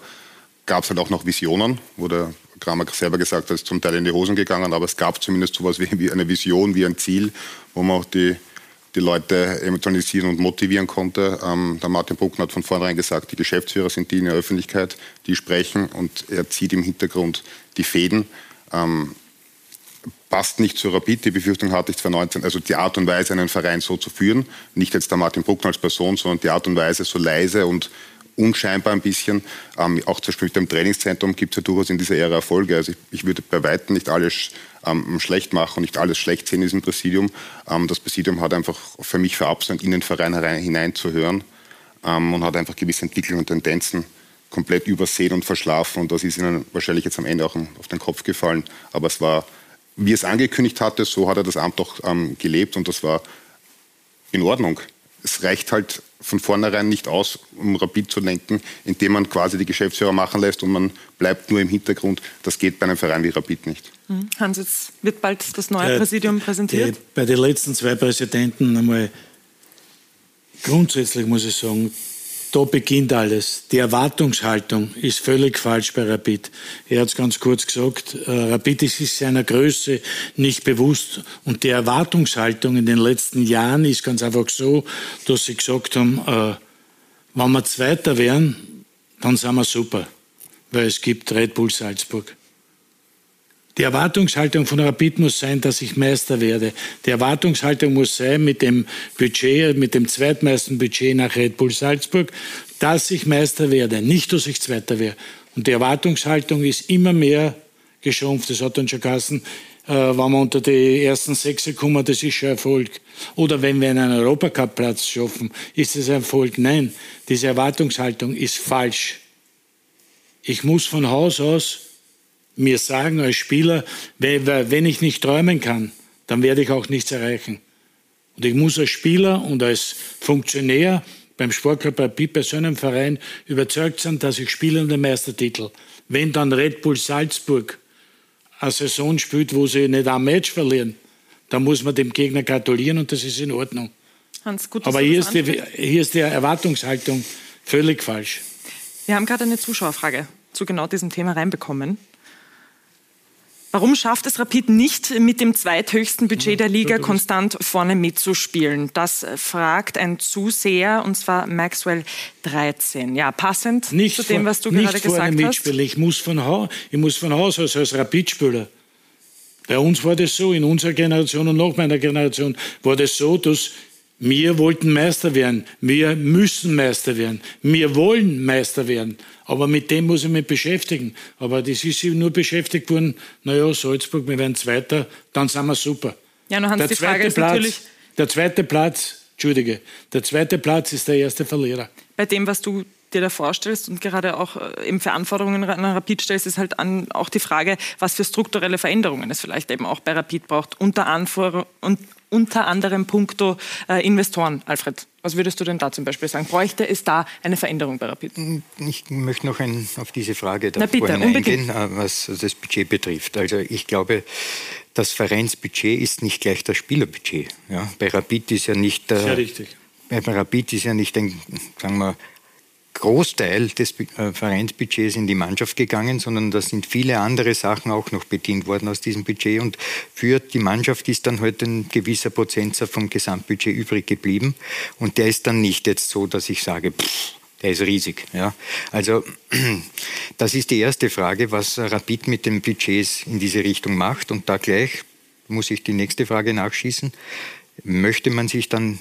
gab es halt auch noch Visionen, wo der Kramer selber gesagt hat, es ist zum Teil in die Hosen gegangen, aber es gab zumindest so etwas wie eine Vision, wie ein Ziel, wo man auch die die Leute emotionalisieren und motivieren konnte. Ähm, der Martin Bruckner hat von vornherein gesagt, die Geschäftsführer sind die in der Öffentlichkeit, die sprechen und er zieht im Hintergrund die Fäden. Ähm, passt nicht zur Rapid, die Befürchtung hatte ich 2019, also die Art und Weise, einen Verein so zu führen, nicht jetzt der Martin Bruckner als Person, sondern die Art und Weise so leise und unscheinbar ein bisschen. Ähm, auch zum Beispiel im Trainingszentrum gibt es ja durchaus in dieser Ära Erfolge. Also ich, ich würde bei weitem nicht alles ähm, schlecht machen und nicht alles schlecht sehen in diesem Präsidium. Ähm, das Präsidium hat einfach für mich verabsäumt, in den Verein hineinzuhören ähm, und hat einfach gewisse Entwicklungen und Tendenzen komplett übersehen und verschlafen. Und das ist ihnen wahrscheinlich jetzt am Ende auch auf den Kopf gefallen. Aber es war, wie es angekündigt hatte, so hat er das Amt auch ähm, gelebt und das war in Ordnung. Es reicht halt von vornherein nicht aus, um Rapid zu lenken, indem man quasi die Geschäftsführer machen lässt und man bleibt nur im Hintergrund. Das geht bei einem Verein wie Rapid nicht. Mhm. Hans, jetzt wird bald das neue Präsidium präsentiert. Die, bei den letzten zwei Präsidenten einmal grundsätzlich muss ich sagen, da beginnt alles. Die Erwartungshaltung ist völlig falsch bei Rapid. Er hat es ganz kurz gesagt, äh, Rapid ist sich seiner Größe nicht bewusst. Und die Erwartungshaltung in den letzten Jahren ist ganz einfach so, dass sie gesagt haben, äh, wenn wir Zweiter wären, dann sind wir super, weil es gibt Red Bull Salzburg. Die Erwartungshaltung von Rapid muss sein, dass ich Meister werde. Die Erwartungshaltung muss sein mit dem Budget, mit dem zweitmeisten Budget nach Red Bull Salzburg, dass ich Meister werde, nicht, dass ich Zweiter wäre. Und die Erwartungshaltung ist immer mehr geschrumpft. Das hat dann schon geheißen, äh, wenn wir unter die ersten sechs kommen, das ist schon Erfolg. Oder wenn wir einen Europacup-Platz schaffen, ist das Erfolg. Nein, diese Erwartungshaltung ist falsch. Ich muss von Haus aus mir sagen als Spieler, wenn ich nicht träumen kann, dann werde ich auch nichts erreichen. Und ich muss als Spieler und als Funktionär beim Sportclub Rapid bei so einem Verein überzeugt sein, dass ich spiele um den Meistertitel. Wenn dann Red Bull Salzburg eine Saison spielt, wo sie nicht ein Match verlieren, dann muss man dem Gegner gratulieren und das ist in Ordnung. Hans, gut, Aber hier ist, die, hier ist die Erwartungshaltung völlig falsch. Wir haben gerade eine Zuschauerfrage zu genau diesem Thema reinbekommen. Warum schafft es Rapid nicht, mit dem zweithöchsten Budget der Liga konstant vorne mitzuspielen? Das fragt ein Zuseher, und zwar Maxwell 13. Ja, passend nicht zu dem, was du gerade gesagt hast. Ich muss, von ha ich muss von Haus aus als Rapid-Spieler. Bei uns war das so, in unserer Generation und nach meiner Generation war das so, dass wir wollten Meister werden. Wir müssen Meister werden. Wir wollen Meister werden. Aber mit dem muss ich mich beschäftigen. Aber das ist nur beschäftigt worden, naja, Salzburg, wir werden Zweiter, dann sind wir super. Ja, nur Hans, der, die zweite Frage ist Platz, natürlich... der zweite Platz Entschuldige. Der zweite Platz ist der erste Verlierer. Bei dem, was du dir da vorstellst und gerade auch äh, eben für Anforderungen an Rapid stellst, ist halt an, auch die Frage, was für strukturelle Veränderungen es vielleicht eben auch bei Rapid braucht, unter, Anfor und unter anderem puncto äh, Investoren. Alfred, was würdest du denn da zum Beispiel sagen? Bräuchte es da eine Veränderung bei Rapid? Ich möchte noch ein, auf diese Frage da bitte, eingehen, äh, was das Budget betrifft. Also ich glaube, das Vereinsbudget ist nicht gleich das Spielerbudget. Ja, bei Rapid ist ja nicht... Äh, Sehr richtig. Bei Rapid ist ja nicht ein, sagen wir, Großteil des äh, Vereinsbudgets in die Mannschaft gegangen, sondern da sind viele andere Sachen auch noch bedient worden aus diesem Budget. Und für die Mannschaft ist dann heute halt ein gewisser Prozentsatz vom Gesamtbudget übrig geblieben. Und der ist dann nicht jetzt so, dass ich sage, pff, der ist riesig. Ja. Also das ist die erste Frage, was Rapid mit den Budgets in diese Richtung macht. Und da gleich muss ich die nächste Frage nachschießen. Möchte man sich dann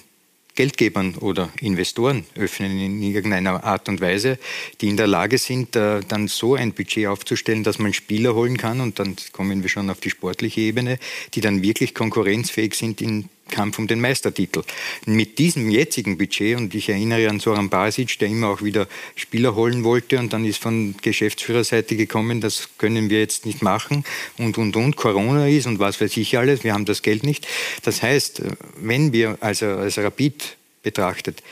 Geldgebern oder Investoren öffnen in irgendeiner Art und Weise, die in der Lage sind, äh, dann so ein Budget aufzustellen, dass man Spieler holen kann. Und dann kommen wir schon auf die sportliche Ebene, die dann wirklich konkurrenzfähig sind in Kampf um den Meistertitel. Mit diesem jetzigen Budget, und ich erinnere an Soran Basic, der immer auch wieder Spieler holen wollte und dann ist von Geschäftsführerseite gekommen, das können wir jetzt nicht machen und, und, und, Corona ist und was weiß ich alles, wir haben das Geld nicht. Das heißt, wenn wir also als Rapid betrachtet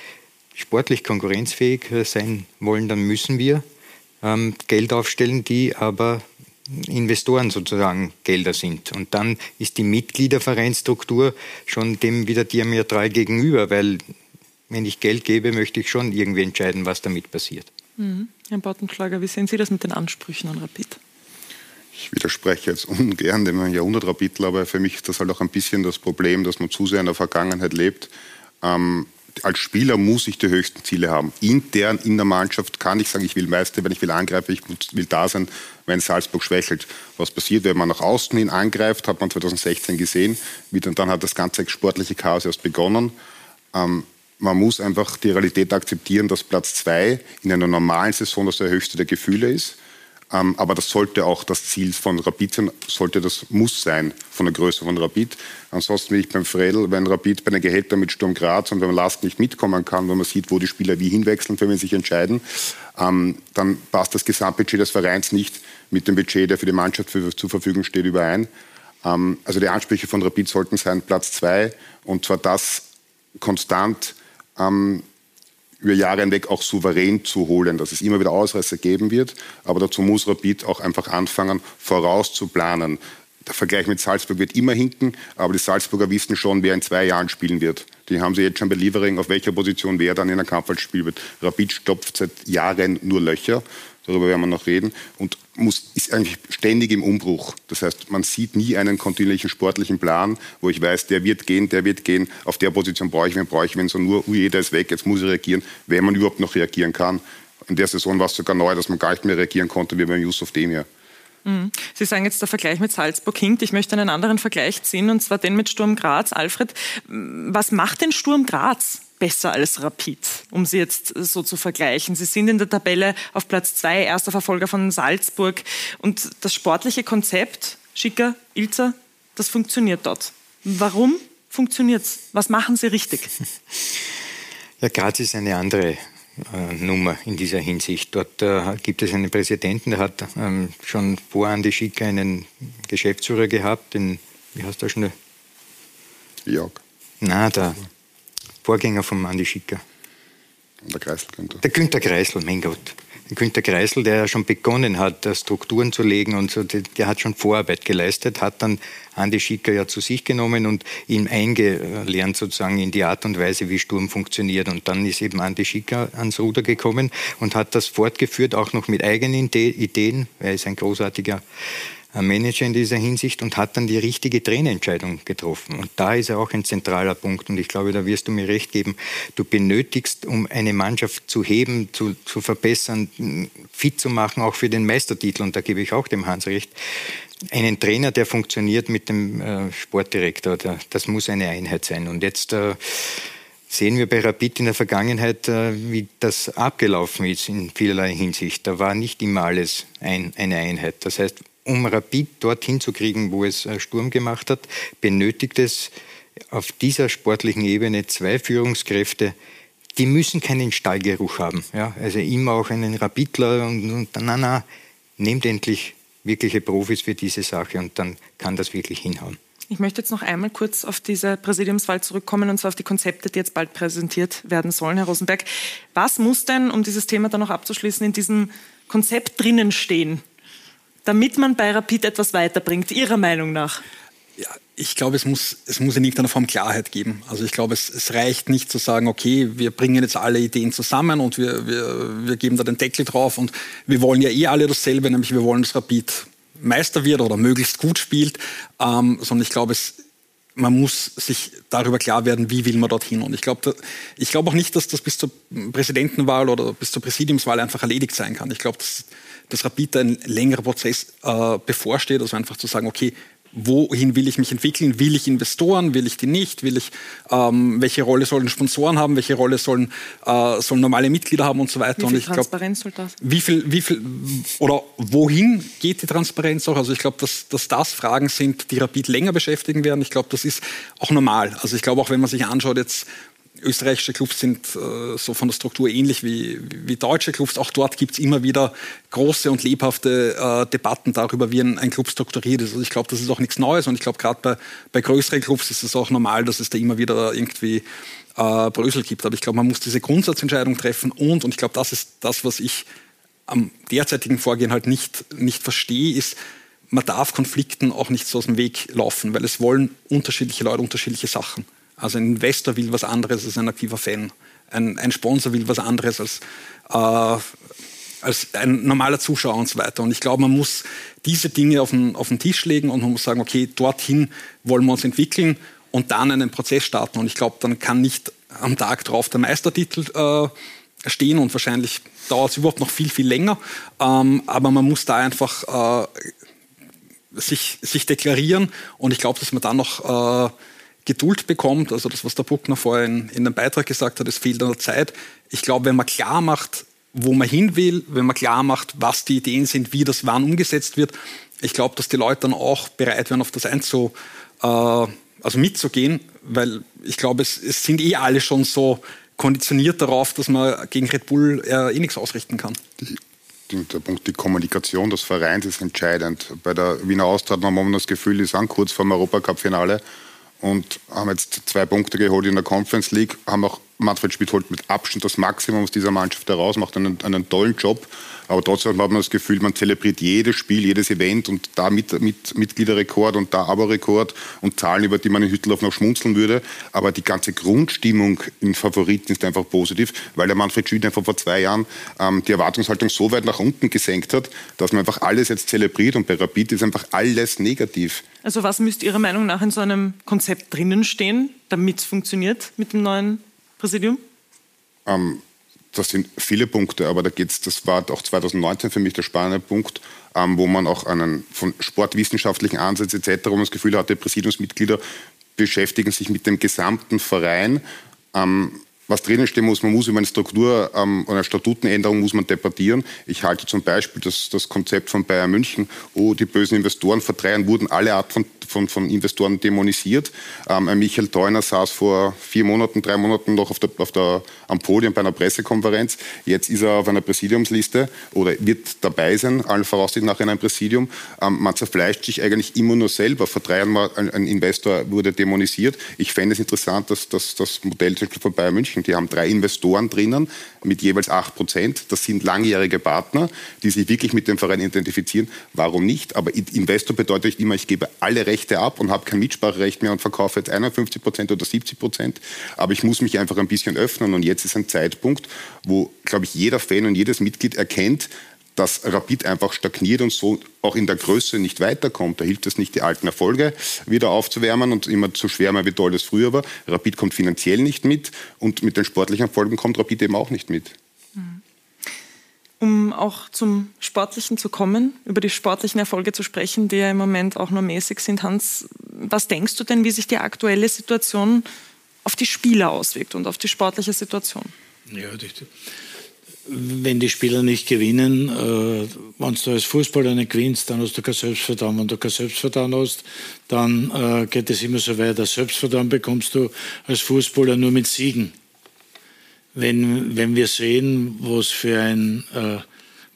sportlich konkurrenzfähig sein wollen, dann müssen wir ähm, Geld aufstellen, die aber Investoren sozusagen Gelder sind. Und dann ist die Mitgliedervereinsstruktur schon dem wieder diametral gegenüber, weil wenn ich Geld gebe, möchte ich schon irgendwie entscheiden, was damit passiert. Mhm. Herr Bautenschlager, wie sehen Sie das mit den Ansprüchen an Rapid? Ich widerspreche jetzt ungern dem Jahrhundertrapidler, aber für mich ist das halt auch ein bisschen das Problem, dass man zu sehr in der Vergangenheit lebt. Ähm, als Spieler muss ich die höchsten Ziele haben. Intern in der Mannschaft kann ich sagen, ich will Meister, wenn ich will angreifen, ich will da sein, wenn Salzburg schwächelt. Was passiert, wenn man nach außen hin angreift, hat man 2016 gesehen. Dann hat das ganze sportliche Chaos erst begonnen. Ähm, man muss einfach die Realität akzeptieren, dass Platz zwei in einer normalen Saison das der höchste der Gefühle ist. Ähm, aber das sollte auch das Ziel von Rapid sein, sollte das muss sein von der Größe von Rapid. Ansonsten bin ich beim Fredel, wenn Rapid bei den Gehältern mit Sturm Graz und beim Last nicht mitkommen kann, wenn man sieht, wo die Spieler wie hinwechseln, für wen sich entscheiden, ähm, dann passt das Gesamtbudget des Vereins nicht mit dem Budget, der für die Mannschaft für, zur Verfügung steht, überein. Ähm, also die Ansprüche von Rapid sollten sein Platz zwei und zwar das konstant ähm, über Jahre hinweg auch souverän zu holen, dass es immer wieder Ausreißer geben wird. Aber dazu muss Rapid auch einfach anfangen, vorauszuplanen. Der Vergleich mit Salzburg wird immer hinken, aber die Salzburger wissen schon, wer in zwei Jahren spielen wird. Die haben sie jetzt schon bei Liefering, auf welcher Position wer dann in der Kampfwelt spielen wird. Rapid stopft seit Jahren nur Löcher darüber werden wir noch reden, und muss, ist eigentlich ständig im Umbruch. Das heißt, man sieht nie einen kontinuierlichen sportlichen Plan, wo ich weiß, der wird gehen, der wird gehen, auf der Position brauche ich wen, brauche ich wen, so nur, ui, jeder ist weg, jetzt muss ich reagieren, wenn man überhaupt noch reagieren kann. In der Saison war es sogar neu, dass man gar nicht mehr reagieren konnte, wie beim Yusuf Demir. Mhm. Sie sagen jetzt, der Vergleich mit Salzburg hinkt. Ich möchte einen anderen Vergleich ziehen, und zwar den mit Sturm Graz. Alfred, was macht denn Sturm Graz? Besser als Rapid, um sie jetzt so zu vergleichen. Sie sind in der Tabelle auf Platz zwei, erster Verfolger von Salzburg. Und das sportliche Konzept, Schicker, Ilzer, das funktioniert dort. Warum funktioniert es? Was machen sie richtig? Ja, Graz ist eine andere äh, Nummer in dieser Hinsicht. Dort äh, gibt es einen Präsidenten, der hat ähm, schon vor Andi Schicker einen Geschäftsführer gehabt, den, wie heißt der schnell? Jörg. Na, der Vorgänger von Andi Schicker. Der Kreisel Günther. Der Günther Kreisel, mein Gott. Der Günther Kreisel, der ja schon begonnen hat, Strukturen zu legen und so, der, der, hat schon Vorarbeit geleistet, hat dann Andi Schicker ja zu sich genommen und ihn eingelernt sozusagen in die Art und Weise, wie Sturm funktioniert. Und dann ist eben Andi Schicker ans Ruder gekommen und hat das fortgeführt, auch noch mit eigenen Ideen. Er ist ein großartiger Manager in dieser Hinsicht und hat dann die richtige Trainerentscheidung getroffen. Und da ist er auch ein zentraler Punkt. Und ich glaube, da wirst du mir recht geben. Du benötigst, um eine Mannschaft zu heben, zu, zu verbessern, fit zu machen, auch für den Meistertitel. Und da gebe ich auch dem Hans recht. Einen Trainer, der funktioniert mit dem äh, Sportdirektor, das muss eine Einheit sein. Und jetzt äh, sehen wir bei Rapid in der Vergangenheit, äh, wie das abgelaufen ist in vielerlei Hinsicht. Da war nicht immer alles ein, eine Einheit. Das heißt, um Rapid dorthin zu kriegen, wo es äh, Sturm gemacht hat, benötigt es auf dieser sportlichen Ebene zwei Führungskräfte, die müssen keinen Stallgeruch haben. Ja? Also immer auch einen Rapidler und, und na, na, nehmt endlich wirkliche Profis für diese Sache und dann kann das wirklich hinhauen. Ich möchte jetzt noch einmal kurz auf diese Präsidiumswahl zurückkommen und zwar auf die Konzepte, die jetzt bald präsentiert werden sollen, Herr Rosenberg. Was muss denn, um dieses Thema dann noch abzuschließen, in diesem Konzept drinnen stehen, damit man bei Rapid etwas weiterbringt, Ihrer Meinung nach? Ja, ich glaube, es muss, es muss in irgendeiner Form Klarheit geben. Also ich glaube, es, es reicht nicht zu sagen, okay, wir bringen jetzt alle Ideen zusammen und wir, wir, wir geben da den Deckel drauf und wir wollen ja eh alle dasselbe, nämlich wir wollen, dass Rapid Meister wird oder möglichst gut spielt, ähm, sondern ich glaube, es, man muss sich darüber klar werden, wie will man dorthin. Und ich glaube ich glaub auch nicht, dass das bis zur Präsidentenwahl oder bis zur Präsidiumswahl einfach erledigt sein kann. Ich glaube, dass Rapid ein längerer Prozess äh, bevorsteht, also einfach zu sagen, okay, wohin will ich mich entwickeln? Will ich Investoren? Will ich die nicht? Will ich, ähm, welche Rolle sollen Sponsoren haben? Welche Rolle sollen, äh, sollen normale Mitglieder haben und so weiter? Wie viel und ich Transparenz glaub, soll das? Wie viel, wie viel, oder wohin geht die Transparenz auch? Also ich glaube, dass, dass das Fragen sind, die Rapid länger beschäftigen werden. Ich glaube, das ist auch normal. Also ich glaube auch, wenn man sich anschaut jetzt, österreichische Clubs sind äh, so von der Struktur ähnlich wie, wie deutsche Clubs. Auch dort gibt es immer wieder große und lebhafte äh, Debatten darüber, wie ein, ein, Club strukturiert ist. Also ich glaube, das ist auch nichts Neues und ich glaube, gerade bei, bei größeren Clubs ist es auch normal, dass es da immer wieder irgendwie äh, Brösel gibt. Aber ich glaube, man muss diese Grundsatzentscheidung treffen und, und ich glaube, das ist das, was ich am derzeitigen Vorgehen halt nicht, nicht verstehe, ist, man darf Konflikten auch nicht so aus dem Weg laufen, weil es wollen unterschiedliche Leute unterschiedliche Sachen. Also ein Investor will was anderes als ein aktiver Fan. Ein, ein Sponsor will was anderes als, äh, als ein normaler Zuschauer und so weiter. Und ich glaube, man muss diese Dinge auf den, auf den Tisch legen und man muss sagen, okay, dorthin wollen wir uns entwickeln und dann einen Prozess starten. Und ich glaube, dann kann nicht am Tag drauf der Meistertitel äh, stehen und wahrscheinlich dauert es überhaupt noch viel, viel länger. Ähm, aber man muss da einfach äh, sich, sich deklarieren und ich glaube, dass man dann noch äh, Geduld bekommt, also das, was der Buckner vorher in, dem Beitrag gesagt hat, es fehlt an der Zeit. Ich glaube, wenn man klar macht, wo man hin will, wenn man klar macht, was die Ideen sind, wie das wann umgesetzt wird, ich glaube, dass die Leute dann auch bereit wären, auf das einzu, äh, also mitzugehen, weil ich glaube, es, es sind eh alle schon so konditioniert darauf, dass man gegen Red Bull äh, eh nichts ausrichten kann. Der Punkt, die Kommunikation des Vereins ist entscheidend. Bei der Wiener Austria hat man momentan das Gefühl, die sind kurz vor dem Europacup-Finale und haben jetzt zwei Punkte geholt in der Conference League, haben auch Manfred Schmidt holt mit Abstand das Maximum aus dieser Mannschaft heraus, macht einen, einen tollen Job. Aber trotzdem hat man das Gefühl, man zelebriert jedes Spiel, jedes Event und da mit, mit Mitgliederrekord und da Abo-Rekord und Zahlen, über die man in Hütteldorf noch schmunzeln würde. Aber die ganze Grundstimmung in Favoriten ist einfach positiv, weil der Manfred Schmidt einfach vor zwei Jahren ähm, die Erwartungshaltung so weit nach unten gesenkt hat, dass man einfach alles jetzt zelebriert und bei Rapid ist einfach alles negativ. Also was müsste Ihrer Meinung nach in so einem Konzept drinnen stehen, damit es funktioniert mit dem neuen Präsidium? Ähm, das sind viele Punkte, aber da geht's, das war auch 2019 für mich der spannende Punkt, ähm, wo man auch einen von sportwissenschaftlichen Ansatz etc., das Gefühl hatte, Präsidiumsmitglieder beschäftigen sich mit dem gesamten Verein. Ähm, was drinnen stehen muss, man muss über eine Struktur ähm, eine Statutenänderung muss man debattieren. Ich halte zum Beispiel das, das Konzept von Bayern München, oh, die bösen Investoren Jahren wurden alle Art von von, von Investoren dämonisiert. Ähm, Michael Theuner saß vor vier Monaten, drei Monaten noch auf der, auf der, am Podium bei einer Pressekonferenz. Jetzt ist er auf einer Präsidiumsliste oder wird dabei sein, allen voraussichtlich nach einem Präsidium. Ähm, man zerfleischt sich eigentlich immer nur selber. Vor drei Jahren war ein, ein Investor wurde dämonisiert. Ich fände es interessant, dass, dass das Modell von Bayern München, die haben drei Investoren drinnen mit jeweils acht Prozent. Das sind langjährige Partner, die sich wirklich mit dem Verein identifizieren. Warum nicht? Aber Investor bedeutet immer, ich gebe alle Rechte Rechte ab und habe kein Mitspracherecht mehr und verkaufe jetzt 51 Prozent oder 70 Prozent. Aber ich muss mich einfach ein bisschen öffnen und jetzt ist ein Zeitpunkt, wo, glaube ich, jeder Fan und jedes Mitglied erkennt, dass Rapid einfach stagniert und so auch in der Größe nicht weiterkommt. Da hilft es nicht, die alten Erfolge wieder aufzuwärmen und immer zu schwärmen, wie toll das früher war. Rapid kommt finanziell nicht mit und mit den sportlichen Erfolgen kommt Rapid eben auch nicht mit. Um auch zum Sportlichen zu kommen, über die sportlichen Erfolge zu sprechen, die ja im Moment auch nur mäßig sind. Hans, was denkst du denn, wie sich die aktuelle Situation auf die Spieler auswirkt und auf die sportliche Situation? Ja, wenn die Spieler nicht gewinnen, äh, wenn du als Fußballer nicht gewinnst, dann hast du kein Selbstvertrauen. Wenn du kein Selbstvertrauen hast, dann äh, geht es immer so weiter. Selbstvertrauen bekommst du als Fußballer nur mit Siegen. Wenn, wenn wir sehen, was für ein, äh,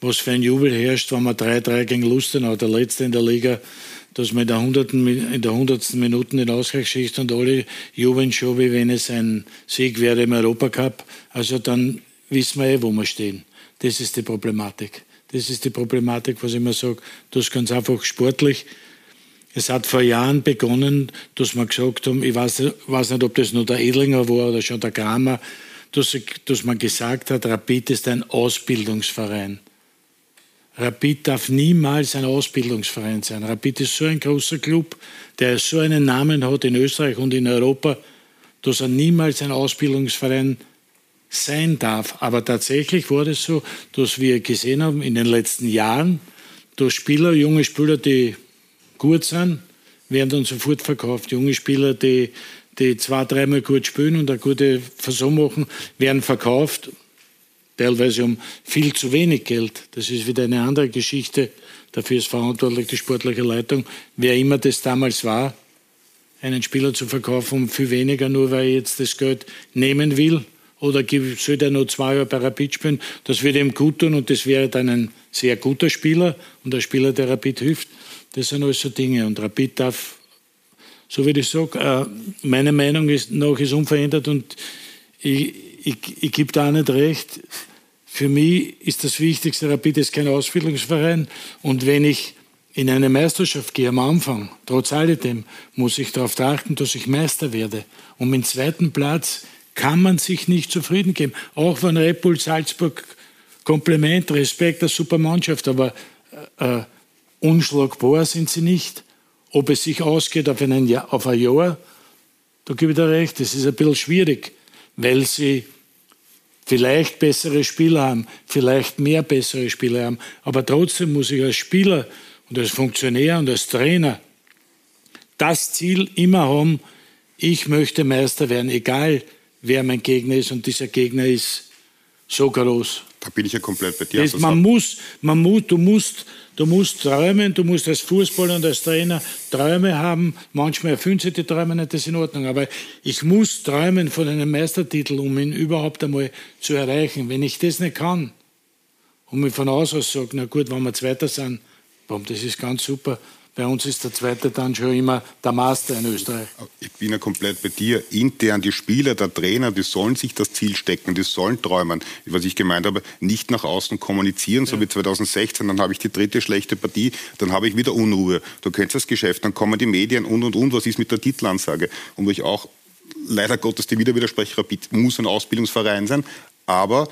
was für ein Jubel herrscht, wenn man 3-3 gegen Lustenau, der Letzte in der Liga, dass man in der hundertsten in der hundertsten Minuten den Ausgleich schießt und alle jubeln schon, wie wenn es ein Sieg wäre im Europacup. Also dann wissen wir eh, wo wir stehen. Das ist die Problematik. Das ist die Problematik, was ich immer sage. Das ist ganz einfach sportlich. Es hat vor Jahren begonnen, dass wir gesagt haben, ich weiß, weiß nicht, ob das nur der Edlinger war oder schon der Kramer, dass, dass man gesagt hat, Rapid ist ein Ausbildungsverein. Rapid darf niemals ein Ausbildungsverein sein. Rapid ist so ein großer Club, der so einen Namen hat in Österreich und in Europa, dass er niemals ein Ausbildungsverein sein darf. Aber tatsächlich war es so, dass wir gesehen haben in den letzten Jahren, dass Spieler, junge Spieler, die gut sind, werden dann sofort verkauft. Junge Spieler, die, die zwei, dreimal gut spielen und eine gute Versuch machen, werden verkauft teilweise um viel zu wenig Geld. Das ist wieder eine andere Geschichte. Dafür ist verantwortlich die sportliche Leitung. Wer immer das damals war, einen Spieler zu verkaufen um viel weniger, nur weil er jetzt das Geld nehmen will oder soll er noch zwei Jahre bei Rapid spielen, das würde ihm gut tun und das wäre dann ein sehr guter Spieler und ein Spieler, der Rapid hilft. Das sind alles so Dinge und Rapid darf, so wie ich sage, äh, meine Meinung ist noch ist unverändert und ich, ich, ich gebe da auch nicht recht. Für mich ist das Wichtigste, Rapid ist kein Ausbildungsverein. Und wenn ich in eine Meisterschaft gehe am Anfang, trotz alledem, muss ich darauf achten, dass ich Meister werde. Und mit dem zweiten Platz kann man sich nicht zufrieden geben. Auch wenn Red Bull Salzburg Kompliment, Respekt, eine super Mannschaft, aber äh, äh, unschlagbar sind sie nicht. Ob es sich ausgeht auf, einen Jahr, auf ein Jahr, da gebe ich dir recht, das ist ein bisschen schwierig, weil sie vielleicht bessere Spieler haben, vielleicht mehr bessere Spieler haben. Aber trotzdem muss ich als Spieler und als Funktionär und als Trainer das Ziel immer haben, ich möchte Meister werden, egal wer mein Gegner ist. Und dieser Gegner ist so groß. Da bin ich ja komplett bei dir. Das, man muss, man muss, du musst, du musst träumen, du musst als Fußballer und als Trainer Träume haben. Manchmal erfüllen sich die Träume nicht, das ist in Ordnung. Aber ich muss träumen von einem Meistertitel, um ihn überhaupt einmal zu erreichen. Wenn ich das nicht kann und mir von außen aus sage, na gut, wenn wir Zweiter sind, das ist ganz super, bei uns ist der zweite dann schon immer der Master in Österreich. Ich bin ja komplett bei dir. Intern die Spieler, der Trainer, die sollen sich das Ziel stecken, die sollen träumen. Was ich gemeint habe, nicht nach außen kommunizieren, so ja. wie 2016, dann habe ich die dritte schlechte Partie, dann habe ich wieder Unruhe. Du kennst das Geschäft, dann kommen die Medien und und und. Was ist mit der Titelansage? Und wo ich auch leider Gottes dir wieder widerspreche, Rapid muss ein Ausbildungsverein sein, aber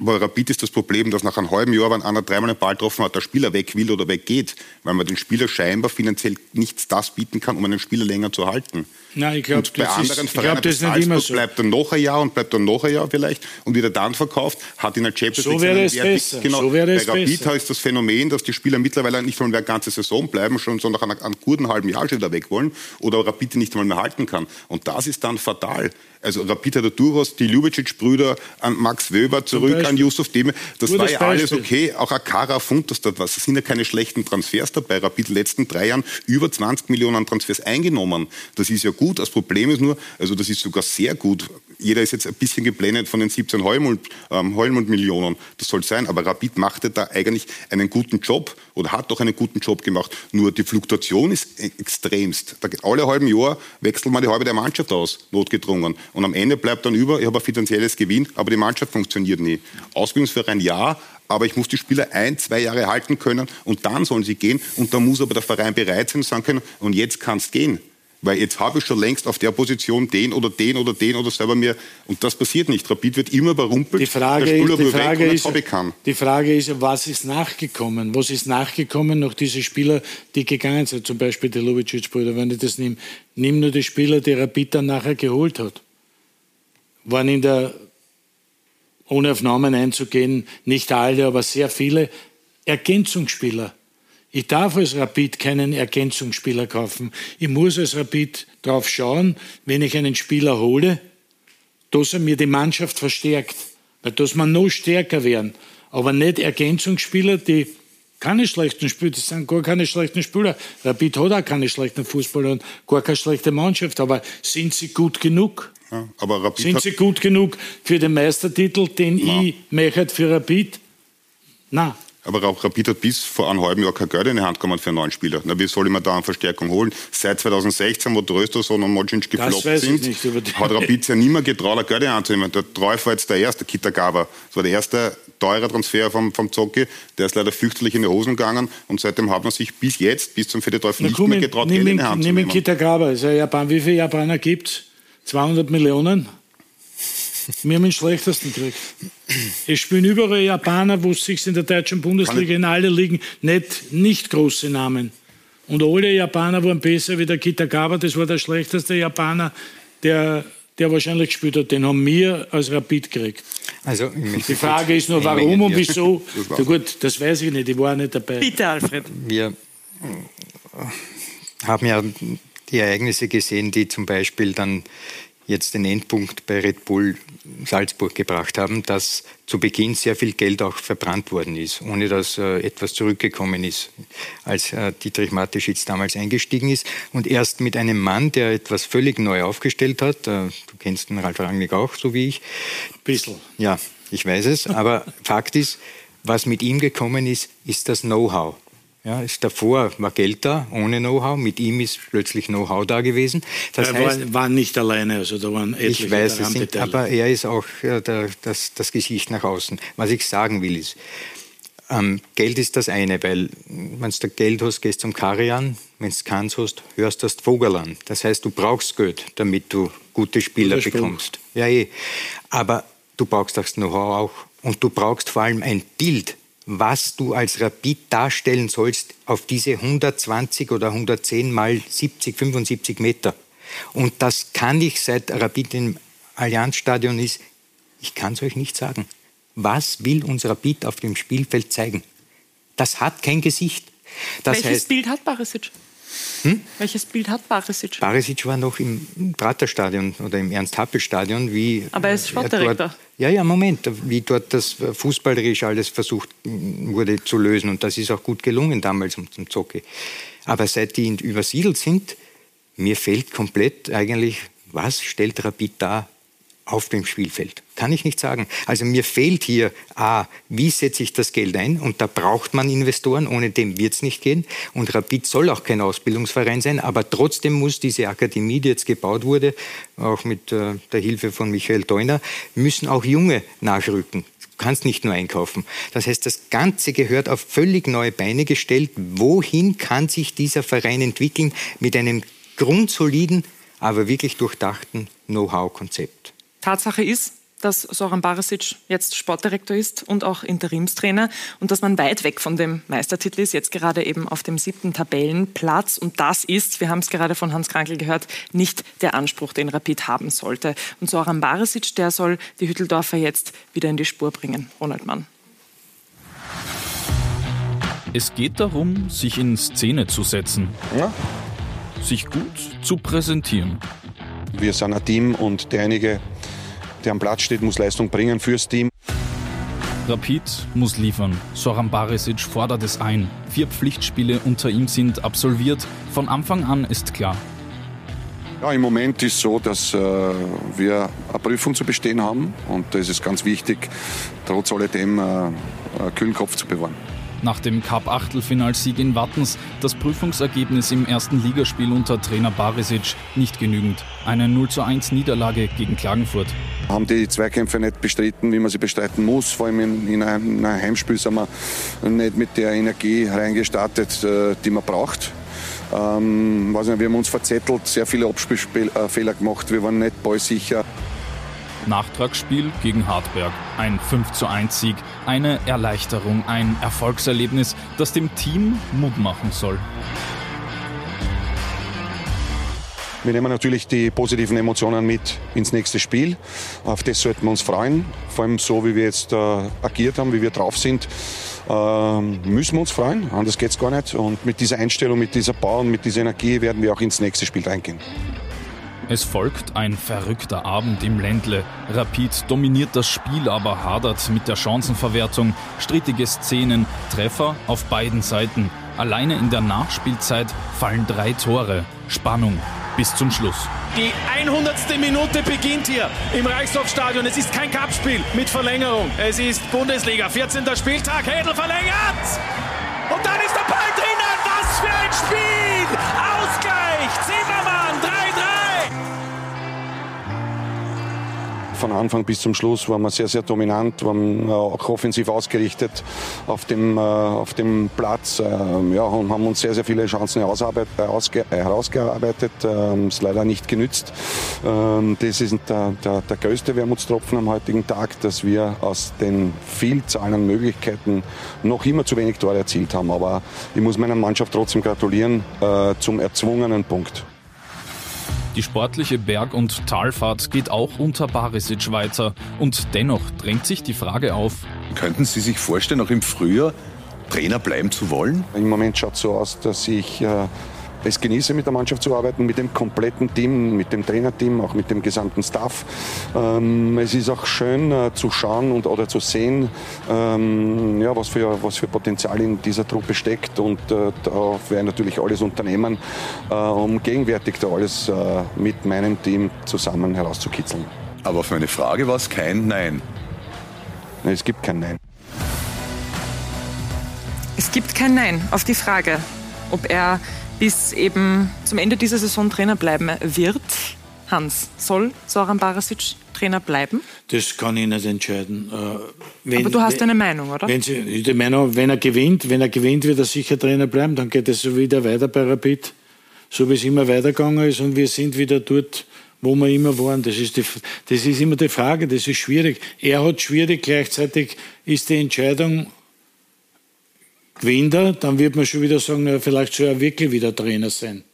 bei Rapid ist das Problem, dass nach einem halben Jahr, wenn einer dreimal einen Ball getroffen hat, der Spieler weg will oder weggeht, weil man den Spieler scheinbar finanziell nichts das bieten kann, um einen Spieler länger zu halten. Nein, ich glaube, bei anderen ist, Vereinen, das nicht immer so. bleibt dann noch ein Jahr und bleibt dann noch ein Jahr vielleicht und wieder dann verkauft, hat in der Champions so wäre es besser. Genau, so wäre es bei Rapid besser. ist das Phänomen, dass die Spieler mittlerweile nicht mehr eine ganze Saison bleiben, schon so nach einem, einem guten halben Jahr schon wieder weg wollen oder Rapid nicht einmal mehr halten kann. Und das ist dann fatal. Also Rapid hat durchaus die Ljubicic-Brüder an Max Weber zurück, an Yusuf Deme. Das Gutes war ja alles okay. Auch Akara Fund, das dort was. Es sind ja keine schlechten Transfers dabei. Rapid in den letzten drei Jahren über 20 Millionen Transfers eingenommen. Das ist ja gut. Das Problem ist nur, also das ist sogar sehr gut. Jeder ist jetzt ein bisschen geblendet von den 17 Heulmund-Millionen. Ähm, das soll sein. Aber Rapid machte da eigentlich einen guten Job oder hat doch einen guten Job gemacht. Nur die Fluktuation ist e- extremst. Da alle halben Jahr wechselt man die halbe der Mannschaft aus, notgedrungen. Und am Ende bleibt dann über, ich habe ein finanzielles Gewinn, aber die Mannschaft funktioniert nie. Ausbildungsverein ja, aber ich muss die Spieler ein, zwei Jahre halten können und dann sollen sie gehen. Und da muss aber der Verein bereit sein und sagen können, und jetzt kann es gehen. Weil jetzt habe ich schon längst auf der Position den oder den oder den oder selber mir. Und das passiert nicht. Rapid wird immer überrumpelt. Die Frage, der ist, die Frage, ist, die Frage ist, was ist nachgekommen? Was ist nachgekommen nach diesen Spielern, die gegangen sind? Zum Beispiel die Lubicic-Brüder, wenn ich das nehme. Nimm nur die Spieler, die Rapid dann nachher geholt hat. Waren in der, ohne auf Namen einzugehen, nicht alle, aber sehr viele Ergänzungsspieler ich darf als Rapid keinen Ergänzungsspieler kaufen. Ich muss als Rapid darauf schauen, wenn ich einen Spieler hole, dass er mir die Mannschaft verstärkt. Weil dass wir noch stärker werden. Aber nicht Ergänzungsspieler, die keine schlechten Spieler, das sind gar keine schlechten Spieler. Rapid hat auch keine schlechten Fußballer und gar keine schlechte Mannschaft. Aber sind sie gut genug? Ja, aber Rapid sind sie gut genug für den Meistertitel, den Nein. ich möchte für Rapid? Nein. Aber auch Rapid hat bis vor einem halben Jahr kein Geld in die Hand genommen für einen neuen Spieler. Na, wie soll ich mir da eine Verstärkung holen? Seit 2016, wo Trösterson und Mocinc gefloppt sind, nicht hat Rapid ja mehr getraut, ein Geld in die Hand zu nehmen. Der Treuf war jetzt der erste, Kitagawa. Das war der erste teure Transfer vom, vom Zocki. Der ist leider fürchterlich in die Hosen gegangen und seitdem hat man sich bis jetzt, bis zum Fedetreuf, nicht mehr getraut, Geld in die Hand zu nehmen nehmen. Kitagawa. Ist ein Japan. Wie viele Japaner gibt es? 200 Millionen? Wir haben den schlechtesten gekriegt. Es spielen überall Japaner, wo es sich in der deutschen Bundesliga in alle Ligen nicht, nicht große Namen. Und alle Japaner waren besser wie der Kitagawa. Das war der schlechteste Japaner, der, der wahrscheinlich gespielt hat. Den haben wir als Rapid gekriegt. Also, Die Frage ist nur, warum und wieso. Das. Ja, gut, das weiß ich nicht. Ich war nicht dabei. Bitte, Alfred. Wir haben ja die Ereignisse gesehen, die zum Beispiel dann jetzt den Endpunkt bei Red Bull Salzburg gebracht haben, dass zu Beginn sehr viel Geld auch verbrannt worden ist, ohne dass äh, etwas zurückgekommen ist, als äh, Dietrich Mateschitz damals eingestiegen ist. Und erst mit einem Mann, der etwas völlig neu aufgestellt hat, äh, du kennst den Ralf Rangnick auch, so wie ich. Bissl. Ja, ich weiß es, aber Fakt ist, was mit ihm gekommen ist, ist das Know-how. Ja, ist davor war Geld da, ohne Know-how. Mit ihm ist plötzlich Know-how da gewesen. Das er heißt, war, war nicht alleine, also da waren etliche ich weiß es nicht, aber er ist auch ja, der, das, das Gesicht nach außen. Was ich sagen will ist, ähm, Geld ist das eine, weil wenn du Geld hast, gehst du zum Karian, wenn du keins hast, hörst du das Vogel an. Das heißt, du brauchst Geld, damit du gute Spieler bekommst. Ja, eh. Aber du brauchst das Know-how auch. Und du brauchst vor allem ein Bild, was du als Rapid darstellen sollst auf diese 120 oder 110 mal 70, 75 Meter. Und das kann ich seit Rapid im Allianzstadion ist, ich kann es euch nicht sagen. Was will uns Rapid auf dem Spielfeld zeigen? Das hat kein Gesicht. Das Welches heißt, Bild hat Barisic? Hm? Welches Bild hat Barisic? Barisic war noch im Praterstadion oder im Ernst-Happel-Stadion, wie Aber er ist äh, Sportdirektor. Ja, ja, Moment, wie dort das fußballerisch alles versucht wurde zu lösen. Und das ist auch gut gelungen damals um zum Zocke. Aber seit die übersiedelt sind, mir fehlt komplett eigentlich, was stellt Rapid da auf dem Spielfeld? Kann ich nicht sagen. Also mir fehlt hier, A, wie setze ich das Geld ein? Und da braucht man Investoren, ohne dem wird es nicht gehen. Und Rapid soll auch kein Ausbildungsverein sein, aber trotzdem muss diese Akademie, die jetzt gebaut wurde, auch mit äh, der Hilfe von Michael Deuner, müssen auch Junge nachrücken. Du kannst nicht nur einkaufen. Das heißt, das Ganze gehört auf völlig neue Beine gestellt. Wohin kann sich dieser Verein entwickeln mit einem grundsoliden, aber wirklich durchdachten Know-how-Konzept? Tatsache ist, dass Soran Barisic jetzt Sportdirektor ist und auch Interimstrainer und dass man weit weg von dem Meistertitel ist, jetzt gerade eben auf dem siebten Tabellenplatz. Und das ist, wir haben es gerade von Hans Krankel gehört, nicht der Anspruch, den Rapid haben sollte. Und Soran Barisic, der soll die Hütteldorfer jetzt wieder in die Spur bringen. Ronald Mann. Es geht darum, sich in Szene zu setzen, sich gut zu präsentieren. Wir sind ein Team und derjenige, der am Platz steht, muss Leistung bringen fürs Team. Rapid muss liefern. Soran Barisic fordert es ein. Vier Pflichtspiele unter ihm sind absolviert. Von Anfang an ist klar, Ja, Im Moment ist so, dass äh, wir eine Prüfung zu bestehen haben und da ist es ganz wichtig, trotz alledem äh, einen kühlen Kopf zu bewahren. Nach dem Cup-Achtelfinalsieg in Wattens das Prüfungsergebnis im ersten Ligaspiel unter Trainer Barisic nicht genügend. Eine 0 zu 1 Niederlage gegen Klagenfurt. Wir haben die Zweikämpfe nicht bestritten, wie man sie bestreiten muss. Vor allem in, in, einem, in einem Heimspiel sind wir nicht mit der Energie reingestartet, äh, die man braucht. Ähm, nicht, wir haben uns verzettelt, sehr viele Abspielfehler gemacht, wir waren nicht ballsicher. Nachtragsspiel gegen Hartberg. Ein 5 zu 1 Sieg. Eine Erleichterung, ein Erfolgserlebnis, das dem Team Mut machen soll. Wir nehmen natürlich die positiven Emotionen mit ins nächste Spiel. Auf das sollten wir uns freuen. Vor allem so, wie wir jetzt äh, agiert haben, wie wir drauf sind, äh, müssen wir uns freuen. Anders geht es gar nicht. Und mit dieser Einstellung, mit dieser Power und mit dieser Energie werden wir auch ins nächste Spiel reingehen. Es folgt ein verrückter Abend im Ländle. Rapid dominiert das Spiel, aber hadert mit der Chancenverwertung. Strittige Szenen, Treffer auf beiden Seiten. Alleine in der Nachspielzeit fallen drei Tore. Spannung bis zum Schluss. Die 100. Minute beginnt hier im Reichshofstadion. Es ist kein Cupspiel mit Verlängerung. Es ist Bundesliga, 14. Spieltag. Hedel verlängert. Und dann ist der Ball drinnen. Was für ein Spiel! Von Anfang bis zum Schluss waren wir sehr, sehr dominant, waren auch offensiv ausgerichtet auf dem, äh, auf dem Platz ähm, ja, und haben uns sehr, sehr viele Chancen herausgearbeitet. Ähm, ist leider nicht genützt. Ähm, das ist der, der, der größte Wermutstropfen am heutigen Tag, dass wir aus den Vielzahlen an Möglichkeiten noch immer zu wenig Tore erzielt haben. Aber ich muss meiner Mannschaft trotzdem gratulieren äh, zum erzwungenen Punkt. Die sportliche Berg- und Talfahrt geht auch unter Barisic weiter. Und dennoch drängt sich die Frage auf. Könnten Sie sich vorstellen, auch im Frühjahr Trainer bleiben zu wollen? Im Moment schaut es so aus, dass ich äh, es genieße, mit der Mannschaft zu arbeiten, mit dem kompletten Team, mit dem Trainerteam, auch mit dem gesamten Staff. Ähm, es ist auch schön äh, zu schauen und, oder zu sehen, ähm, ja, was, für, was für Potenzial in dieser Truppe steckt. Und äh, da werde ich natürlich alles unternehmen, äh, um gegenwärtig da alles äh, mit meinem Team zusammen herauszukitzeln. Aber auf meine Frage war es kein Nein. Nein, es gibt kein Nein. Es gibt kein Nein auf die Frage, ob er bis eben zum Ende dieser Saison Trainer bleiben wird. Hans, soll Soran Barasic Trainer bleiben? Das kann ich nicht entscheiden. Äh, Wenn, Aber du hast eine Meinung, oder? Wenn, sie, die Meinung, wenn er gewinnt, wenn er gewinnt, wird er sicher Trainer bleiben. Dann geht es so wieder weiter bei Rapid, so wie es immer weitergegangen ist. Und wir sind wieder dort, wo wir immer waren. Das ist, die, das ist immer die Frage, das ist schwierig. Er hat schwierig, gleichzeitig ist die Entscheidung gewinnt er, dann wird man schon wieder sagen, na, vielleicht soll er wirklich wieder Trainer sein.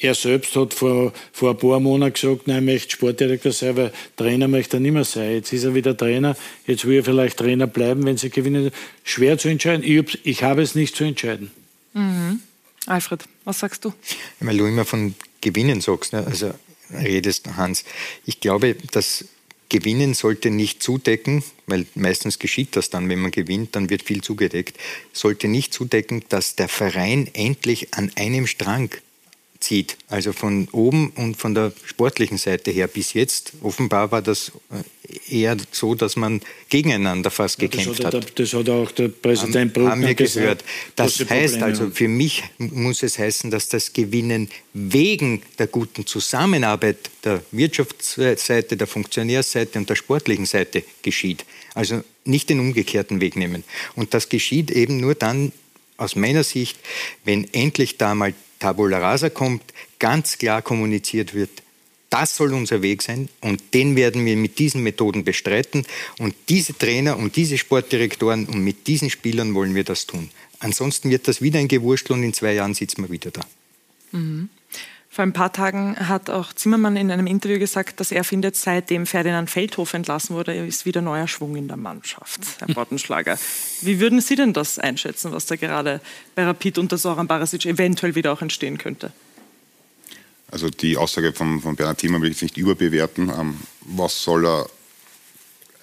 Er selbst hat vor, vor ein paar Monaten gesagt, nein, er möchte Sportdirektor sein, weil Trainer möchte er nicht mehr sein. Jetzt ist er wieder Trainer, jetzt will er vielleicht Trainer bleiben, wenn sie gewinnen. Schwer zu entscheiden. Ich, ich habe es nicht zu entscheiden. Mhm. Alfred, was sagst du? Weil du immer von Gewinnen sagst, ne? also redest, Hans. Ich glaube, dass Gewinnen sollte nicht zudecken, weil meistens geschieht das dann, wenn man gewinnt, dann wird viel zugedeckt, sollte nicht zudecken, dass der Verein endlich an einem Strang zieht. Also von oben und von der sportlichen Seite her. Bis jetzt offenbar war das äh, eher so, dass man gegeneinander fast ja, gekämpft hat. hat. Das hat auch der Präsident Bruckner haben wir gehört. Das heißt also, für mich muss es heißen, dass das Gewinnen wegen der guten Zusammenarbeit der Wirtschaftsseite, der Funktionärsseite und der sportlichen Seite geschieht. Also nicht den umgekehrten Weg nehmen. Und das geschieht eben nur dann, aus meiner Sicht, wenn endlich da mal Tabula Rasa kommt, ganz klar kommuniziert wird, das soll unser Weg sein und den werden wir mit diesen Methoden bestreiten. Und diese Trainer und diese Sportdirektoren und mit diesen Spielern wollen wir das tun. Ansonsten wird das wieder ein Gewurstel und in zwei Jahren sitzen wir wieder da. Mhm. Vor ein paar Tagen hat auch Zimmermann in einem Interview gesagt, dass er findet, seitdem Ferdinand Feldhof entlassen wurde, ist wieder neuer Schwung in der Mannschaft. Herr Bottenschlager, wie würden Sie denn das einschätzen, was da gerade bei Rapid unter Soran Barasic eventuell wieder auch entstehen könnte? Also die Aussage von, von Bernhard Thiemann will ich nicht überbewerten. Ähm, was soll er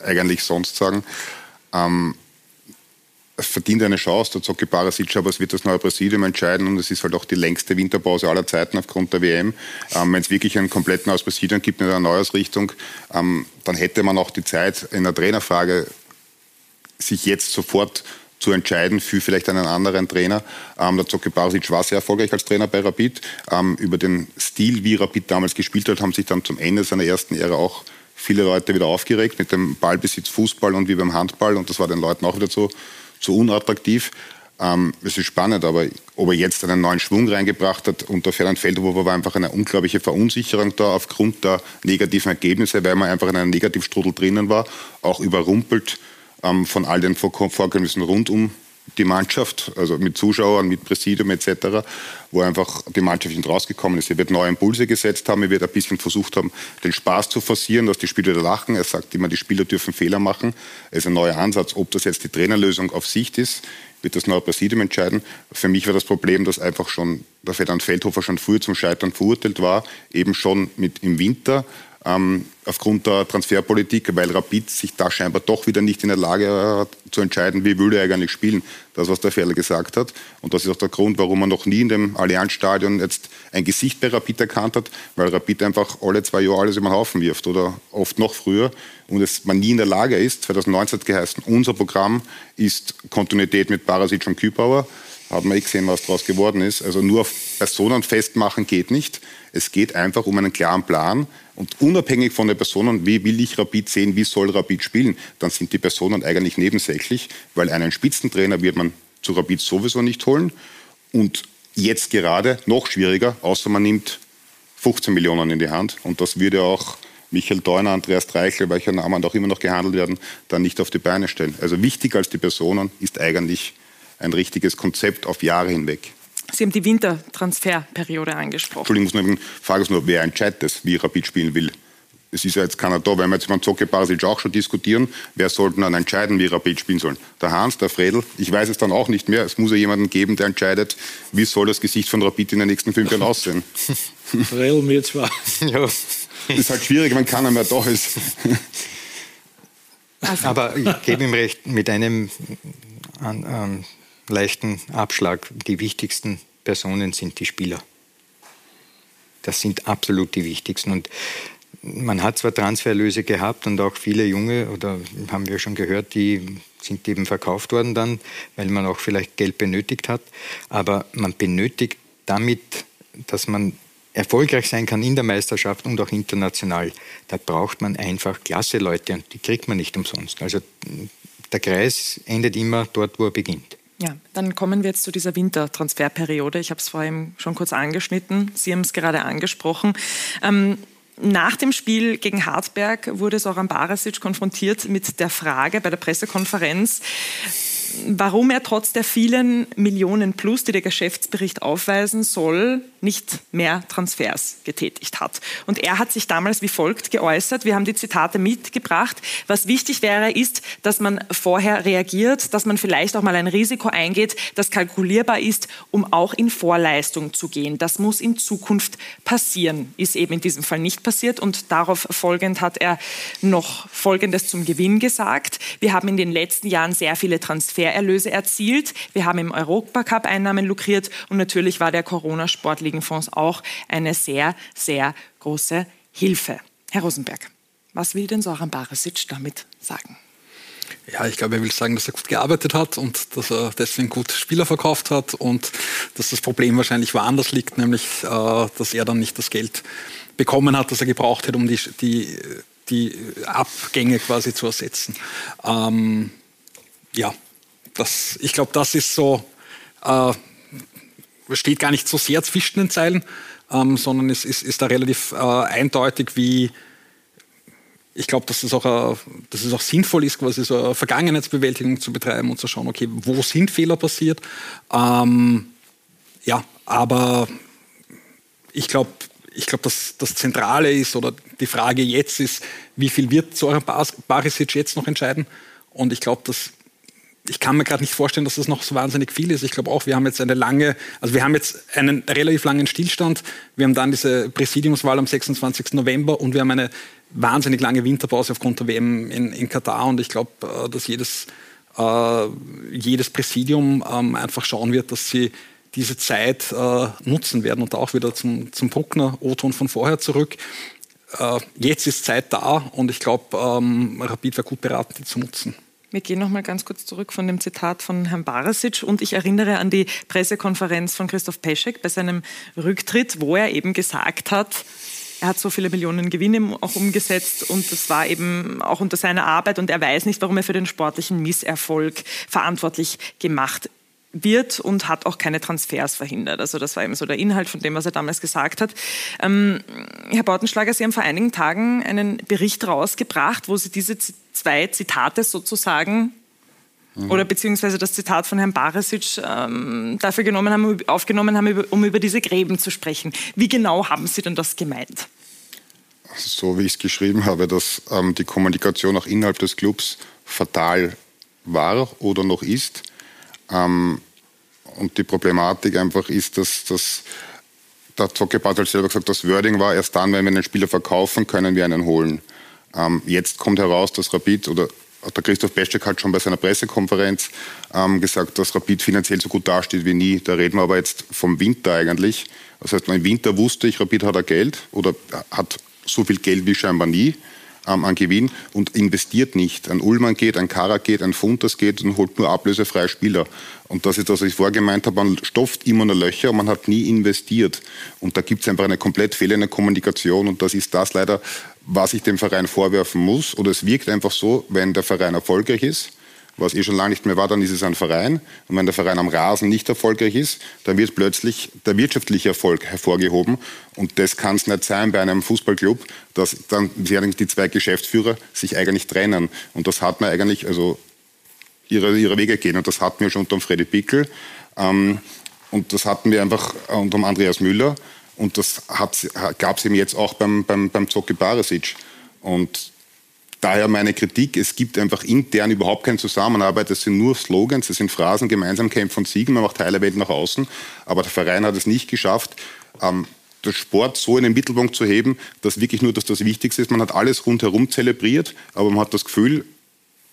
eigentlich sonst sagen? Ähm, verdient eine Chance, der Zocki Barasic, aber es wird das neue Präsidium entscheiden und es ist halt auch die längste Winterpause aller Zeiten aufgrund der WM. Ähm, Wenn es wirklich ein komplett neues Präsidium gibt mit einer Neuausrichtung, ähm, dann hätte man auch die Zeit in der Trainerfrage, sich jetzt sofort zu entscheiden für vielleicht einen anderen Trainer. Ähm, der Zocki Barasic war sehr erfolgreich als Trainer bei Rapid. Ähm, über den Stil, wie Rapid damals gespielt hat, haben sich dann zum Ende seiner ersten Ära auch viele Leute wieder aufgeregt mit dem Ballbesitz Fußball und wie beim Handball und das war den Leuten auch wieder so zu unattraktiv. Ähm, es ist spannend, aber ob er jetzt einen neuen Schwung reingebracht hat unter Ferdinand Feldhofer war einfach eine unglaubliche Verunsicherung da aufgrund der negativen Ergebnisse, weil man einfach in einem Negativstrudel drinnen war, auch überrumpelt ähm, von all den Vorkommnissen rund um die Mannschaft, also mit Zuschauern, mit Präsidium etc., wo einfach die Mannschaft nicht rausgekommen ist. Er wird neue Impulse gesetzt haben, er wird ein bisschen versucht haben, den Spaß zu forcieren, dass die Spieler da lachen. Er sagt immer, die Spieler dürfen Fehler machen. Es ist ein neuer Ansatz. Ob das jetzt die Trainerlösung auf Sicht ist, wird das neue Präsidium entscheiden. Für mich war das Problem, dass einfach schon der Ferdinand Feldhofer schon früher zum Scheitern verurteilt war, eben schon mit im Winter ähm, aufgrund der Transferpolitik, weil Rapid sich da scheinbar doch wieder nicht in der Lage hat zu entscheiden, wie will er eigentlich spielen. Das, was der Ferl gesagt hat. Und das ist auch der Grund, warum man noch nie in dem Allianzstadion jetzt ein Gesicht bei Rapid erkannt hat, weil Rapid einfach alle zwei Jahre alles über den Haufen wirft oder oft noch früher und es man nie in der Lage ist, 2019 hat geheißen, unser Programm ist Kontinuität mit Barasic und Kübauer hat man eh gesehen, was daraus geworden ist. Also nur auf Personen festmachen geht nicht. Es geht einfach um einen klaren Plan. Und unabhängig von den Personen, wie will ich Rapid sehen, wie soll Rapid spielen, dann sind die Personen eigentlich nebensächlich, weil einen Spitzentrainer wird man zu Rapid sowieso nicht holen. Und jetzt gerade noch schwieriger, außer man nimmt 15 Millionen in die Hand. Und das würde auch Michael Deuner, Andreas Dreichel, welcher Namen auch immer noch gehandelt werden, dann nicht auf die Beine stellen. Also wichtiger als die Personen ist eigentlich ein richtiges Konzept auf Jahre hinweg. Sie haben die Wintertransferperiode angesprochen. Entschuldigung, ich frage es nur, wer entscheidet das, wie Rapid spielen will? Es ist ja jetzt keiner da, weil wir jetzt beim Zocke Barsic auch schon diskutieren, wer sollte dann entscheiden, wie Rapid spielen sollen? Der Hans, der Fredel, ich weiß es dann auch nicht mehr. Es muss ja jemanden geben, der entscheidet, wie soll das Gesicht von Rapid in den nächsten fünf Jahren aussehen. Fredel, mir zwar. ja. Ist halt schwierig, wenn keiner mehr da ist. Aber ich gebe ihm recht, mit einem an, an leichten Abschlag. Die wichtigsten Personen sind die Spieler. Das sind absolut die wichtigsten. Und man hat zwar Transferlöse gehabt und auch viele Junge, oder haben wir schon gehört, die sind eben verkauft worden dann, weil man auch vielleicht Geld benötigt hat. Aber man benötigt damit, dass man erfolgreich sein kann in der Meisterschaft und auch international. Da braucht man einfach klasse Leute und die kriegt man nicht umsonst. Also der Kreis endet immer dort, wo er beginnt. Ja, dann kommen wir jetzt zu dieser Wintertransferperiode. Ich habe es vorhin schon kurz angeschnitten. Sie haben es gerade angesprochen. Ähm, nach dem Spiel gegen Hartberg wurde Soran Barasic konfrontiert mit der Frage bei der Pressekonferenz, warum er trotz der vielen Millionen plus, die der Geschäftsbericht aufweisen soll, nicht mehr Transfers getätigt hat. Und er hat sich damals wie folgt geäußert. Wir haben die Zitate mitgebracht. Was wichtig wäre, ist, dass man vorher reagiert, dass man vielleicht auch mal ein Risiko eingeht, das kalkulierbar ist, um auch in Vorleistung zu gehen. Das muss in Zukunft passieren. Ist eben in diesem Fall nicht passiert. Und darauf folgend hat er noch Folgendes zum Gewinn gesagt. Wir haben in den letzten Jahren sehr viele Transfers Transfererlöse erzielt. Wir haben im Europacup Einnahmen lukriert und natürlich war der Corona-Sportligenfonds auch eine sehr, sehr große Hilfe. Herr Rosenberg, was will denn Soran Barisic damit sagen? Ja, ich glaube, er will sagen, dass er gut gearbeitet hat und dass er deswegen gut Spieler verkauft hat und dass das Problem wahrscheinlich woanders liegt, nämlich, äh, dass er dann nicht das Geld bekommen hat, das er gebraucht hätte, um die, die, die Abgänge quasi zu ersetzen. Ähm, ja, das, ich glaube, das ist so, äh, steht gar nicht so sehr zwischen den Zeilen, ähm, sondern es ist, ist da relativ äh, eindeutig, wie ich glaube, dass, das auch, äh, dass es auch sinnvoll ist, quasi so eine Vergangenheitsbewältigung zu betreiben und zu schauen, okay, wo sind Fehler passiert. Ähm, ja, aber ich glaube, ich glaube, dass das Zentrale ist oder die Frage jetzt ist, wie viel wird Zoran Barisic jetzt noch entscheiden? Und ich glaube, dass ich kann mir gerade nicht vorstellen, dass das noch so wahnsinnig viel ist. Ich glaube auch, wir haben jetzt eine lange, also wir haben jetzt einen relativ langen Stillstand. Wir haben dann diese Präsidiumswahl am 26. November und wir haben eine wahnsinnig lange Winterpause aufgrund der WM in, in Katar. Und ich glaube, äh, dass jedes, äh, jedes Präsidium ähm, einfach schauen wird, dass sie diese Zeit äh, nutzen werden. Und auch wieder zum, zum Bruckner O-Ton von vorher zurück. Äh, jetzt ist Zeit da und ich glaube, ähm, Rapid wäre gut beraten, die zu nutzen. Wir gehen noch mal ganz kurz zurück von dem Zitat von Herrn Barasic und ich erinnere an die Pressekonferenz von Christoph Peschek bei seinem Rücktritt, wo er eben gesagt hat, er hat so viele Millionen Gewinne auch umgesetzt und das war eben auch unter seiner Arbeit und er weiß nicht, warum er für den sportlichen Misserfolg verantwortlich gemacht wird und hat auch keine Transfers verhindert. Also das war eben so der Inhalt von dem, was er damals gesagt hat. Ähm, Herr Bautenschlager, Sie haben vor einigen Tagen einen Bericht rausgebracht, wo Sie diese zwei Zitate sozusagen mhm. oder beziehungsweise das Zitat von Herrn Barisic ähm, dafür genommen haben, aufgenommen haben, um über diese Gräben zu sprechen. Wie genau haben Sie denn das gemeint? So wie ich es geschrieben habe, dass ähm, die Kommunikation auch innerhalb des Clubs fatal war oder noch ist Ähm, und die Problematik einfach ist, dass, dass der Zockebat hat selber gesagt, das Wording war erst dann, wenn wir einen Spieler verkaufen, können wir einen holen. Ähm, jetzt kommt heraus, dass Rapid oder der Christoph Beschek hat schon bei seiner Pressekonferenz ähm, gesagt, dass Rapid finanziell so gut dasteht wie nie. Da reden wir aber jetzt vom Winter eigentlich. Das heißt, im Winter wusste ich, Rapid hat er Geld oder hat so viel Geld wie scheinbar nie ähm, an Gewinn und investiert nicht. Ein Ullmann geht, ein Karak geht, ein Funtas geht und holt nur ablösefreie Spieler. Und das ist das, was ich vorher gemeint habe, man stopft immer nur Löcher und man hat nie investiert. Und da gibt es einfach eine komplett fehlende Kommunikation und das ist das leider, was ich dem Verein vorwerfen muss. Oder es wirkt einfach so, wenn der Verein erfolgreich ist, was eh schon lange nicht mehr war, dann ist es ein Verein. Und wenn der Verein am Rasen nicht erfolgreich ist, dann wird plötzlich der wirtschaftliche Erfolg hervorgehoben. Und das kann es nicht sein bei einem Fußballclub, dass dann die zwei Geschäftsführer sich eigentlich trennen. Und das hat man eigentlich, also ihre, ihre Wege gehen. Und das hatten wir schon unter Freddy Pickel. Ähm, und das hatten wir einfach unter Andreas Müller. Und das gab es eben jetzt auch beim, beim, beim Zocki Barisic. Und Daher meine Kritik, es gibt einfach intern überhaupt keine Zusammenarbeit, es sind nur Slogans, es sind Phrasen, gemeinsam kämpfen und siegen, man macht Teile Welt nach außen, aber der Verein hat es nicht geschafft, ähm, den Sport so in den Mittelpunkt zu heben, dass wirklich nur dass das Wichtigste ist. Man hat alles rundherum zelebriert, aber man hat das Gefühl,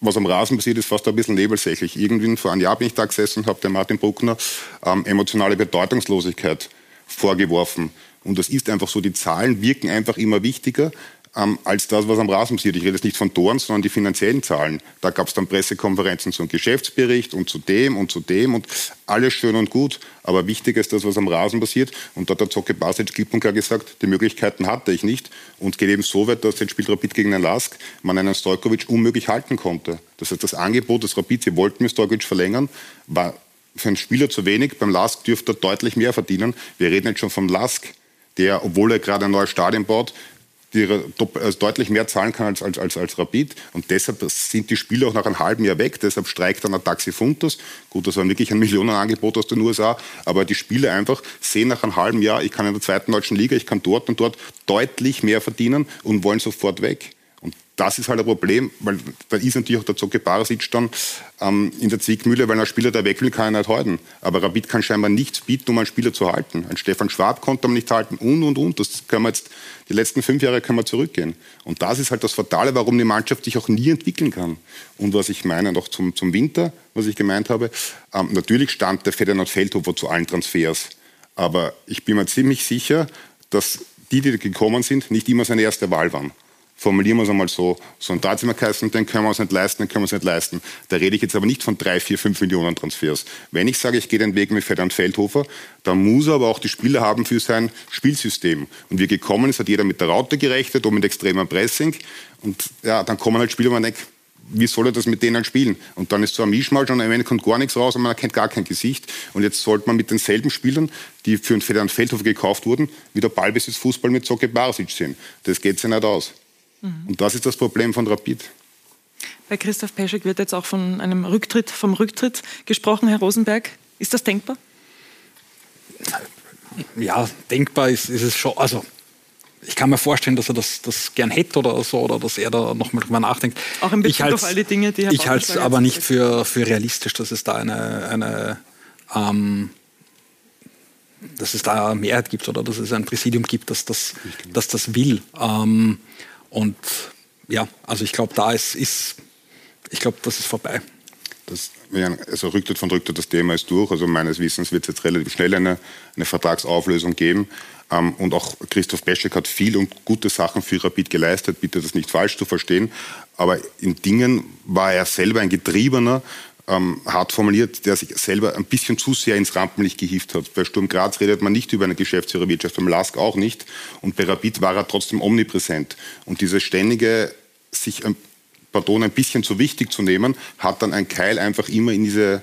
was am Rasen passiert, ist fast ein bisschen nebensächlich. Irgendwie vor einem Jahr bin ich da gesessen und habe dem Martin Bruckner ähm, emotionale Bedeutungslosigkeit vorgeworfen. Und das ist einfach so, die Zahlen wirken einfach immer wichtiger ähm, als das, was am Rasen passiert. Ich rede jetzt nicht von Toren, sondern die finanziellen Zahlen. Da gab es dann Pressekonferenzen zum Geschäftsbericht und zu dem und zu dem und alles schön und gut. Aber wichtiger ist das, was am Rasen passiert. Und da hat der Zocke Basic klipp und klar gesagt, die Möglichkeiten hatte ich nicht. Und geht eben so weit, dass jetzt spielt Rapid gegen den Lask, man einen Stojkovic unmöglich halten konnte. Das heißt, das Angebot des Rapid, sie wollten mit Stojkovic verlängern, war für einen Spieler zu wenig. Beim Lask dürfte er deutlich mehr verdienen. Wir reden jetzt schon vom Lask, der, obwohl er gerade ein neues Stadion baut, die also deutlich mehr zahlen kann als, als, als, als Rapid. Und deshalb sind die Spieler auch nach einem halben Jahr weg. Deshalb streikt dann ein Taxi Funtus. Gut, das war wirklich ein Millionenangebot aus den USA. Aber die Spieler einfach sehen nach einem halben Jahr, ich kann in der zweiten deutschen Liga, ich kann dort und dort deutlich mehr verdienen und wollen sofort weg das ist halt ein Problem, weil da ist natürlich auch der Zocke Barasic dann ähm, in der Zwickmühle, weil ein Spieler, der weg will, kann er nicht halten. Aber Rabid kann scheinbar nichts bieten, um einen Spieler zu halten. Ein Stefan Schwab konnte man nicht halten und, und, und. Das können wir jetzt, die letzten fünf Jahre können wir zurückgehen. Und das ist halt das Fatale, warum die Mannschaft sich auch nie entwickeln kann. Und was ich meine, noch zum, zum Winter, was ich gemeint habe, ähm, natürlich stand der Ferdinand Feldhofer zu allen Transfers. Aber ich bin mir ziemlich sicher, dass die, die gekommen sind, nicht immer seine erste Wahl waren formulieren wir es einmal so, so ein Datenmarkkasten, den können wir uns nicht leisten, den können wir uns nicht leisten. Da rede ich jetzt aber nicht von drei, vier, fünf Millionen Transfers. Wenn ich sage, ich gehe den Weg mit Ferdinand Feldhofer, dann muss er aber auch die Spieler haben für sein Spielsystem. Und wie gekommen ist, hat jeder mit der Raute gerechnet und mit extremem Pressing. Und ja, dann kommen halt Spieler, man denkt, wie soll er das mit denen spielen? Und dann ist so ein Mischmasch und am Ende kommt gar nichts raus und man erkennt gar kein Gesicht. Und jetzt sollte man mit denselben Spielern, die für den Ferdinand Feldhofer gekauft wurden, wieder Ballbesitzfußball mit Zocke Barasic sehen. Das geht sich nicht aus. Mhm. Und das ist das Problem von Rapid. Bei Christoph Peschek wird jetzt auch von einem Rücktritt, vom Rücktritt gesprochen, Herr Rosenberg. Ist das denkbar? Ja, denkbar ist, ist es schon. Also, ich kann mir vorstellen, dass er das, das gern hätte oder so, oder dass er da nochmal drüber nachdenkt. Auch in Bezug auf all die Dinge, die Herr Ich halte es aber nicht für, für realistisch, dass es da eine, eine ähm, dass es da eine Mehrheit gibt oder dass es ein Präsidium gibt, das das, das, das will. Ähm, und ja, also ich glaube, da ist, ist ich glaube, das ist vorbei. Das, also Rücktritt von Rücktritt, das Thema ist durch. Also meines Wissens wird es jetzt relativ schnell eine, eine Vertragsauflösung geben. Ähm, und auch Christoph Beschek hat viel und gute Sachen für Rapid geleistet. Bitte das nicht falsch zu verstehen. Aber in Dingen war er selber ein Getriebener ähm, hart formuliert, der sich selber ein bisschen zu sehr ins Rampenlicht gehieft hat. Bei Sturm Graz redet man nicht über eine Geschäftsführerwirtschaft, beim LASK auch nicht. Und bei Rapid war er trotzdem omnipräsent. Und dieses ständige, sich, pardon, ein bisschen zu wichtig zu nehmen, hat dann ein Keil einfach immer in diese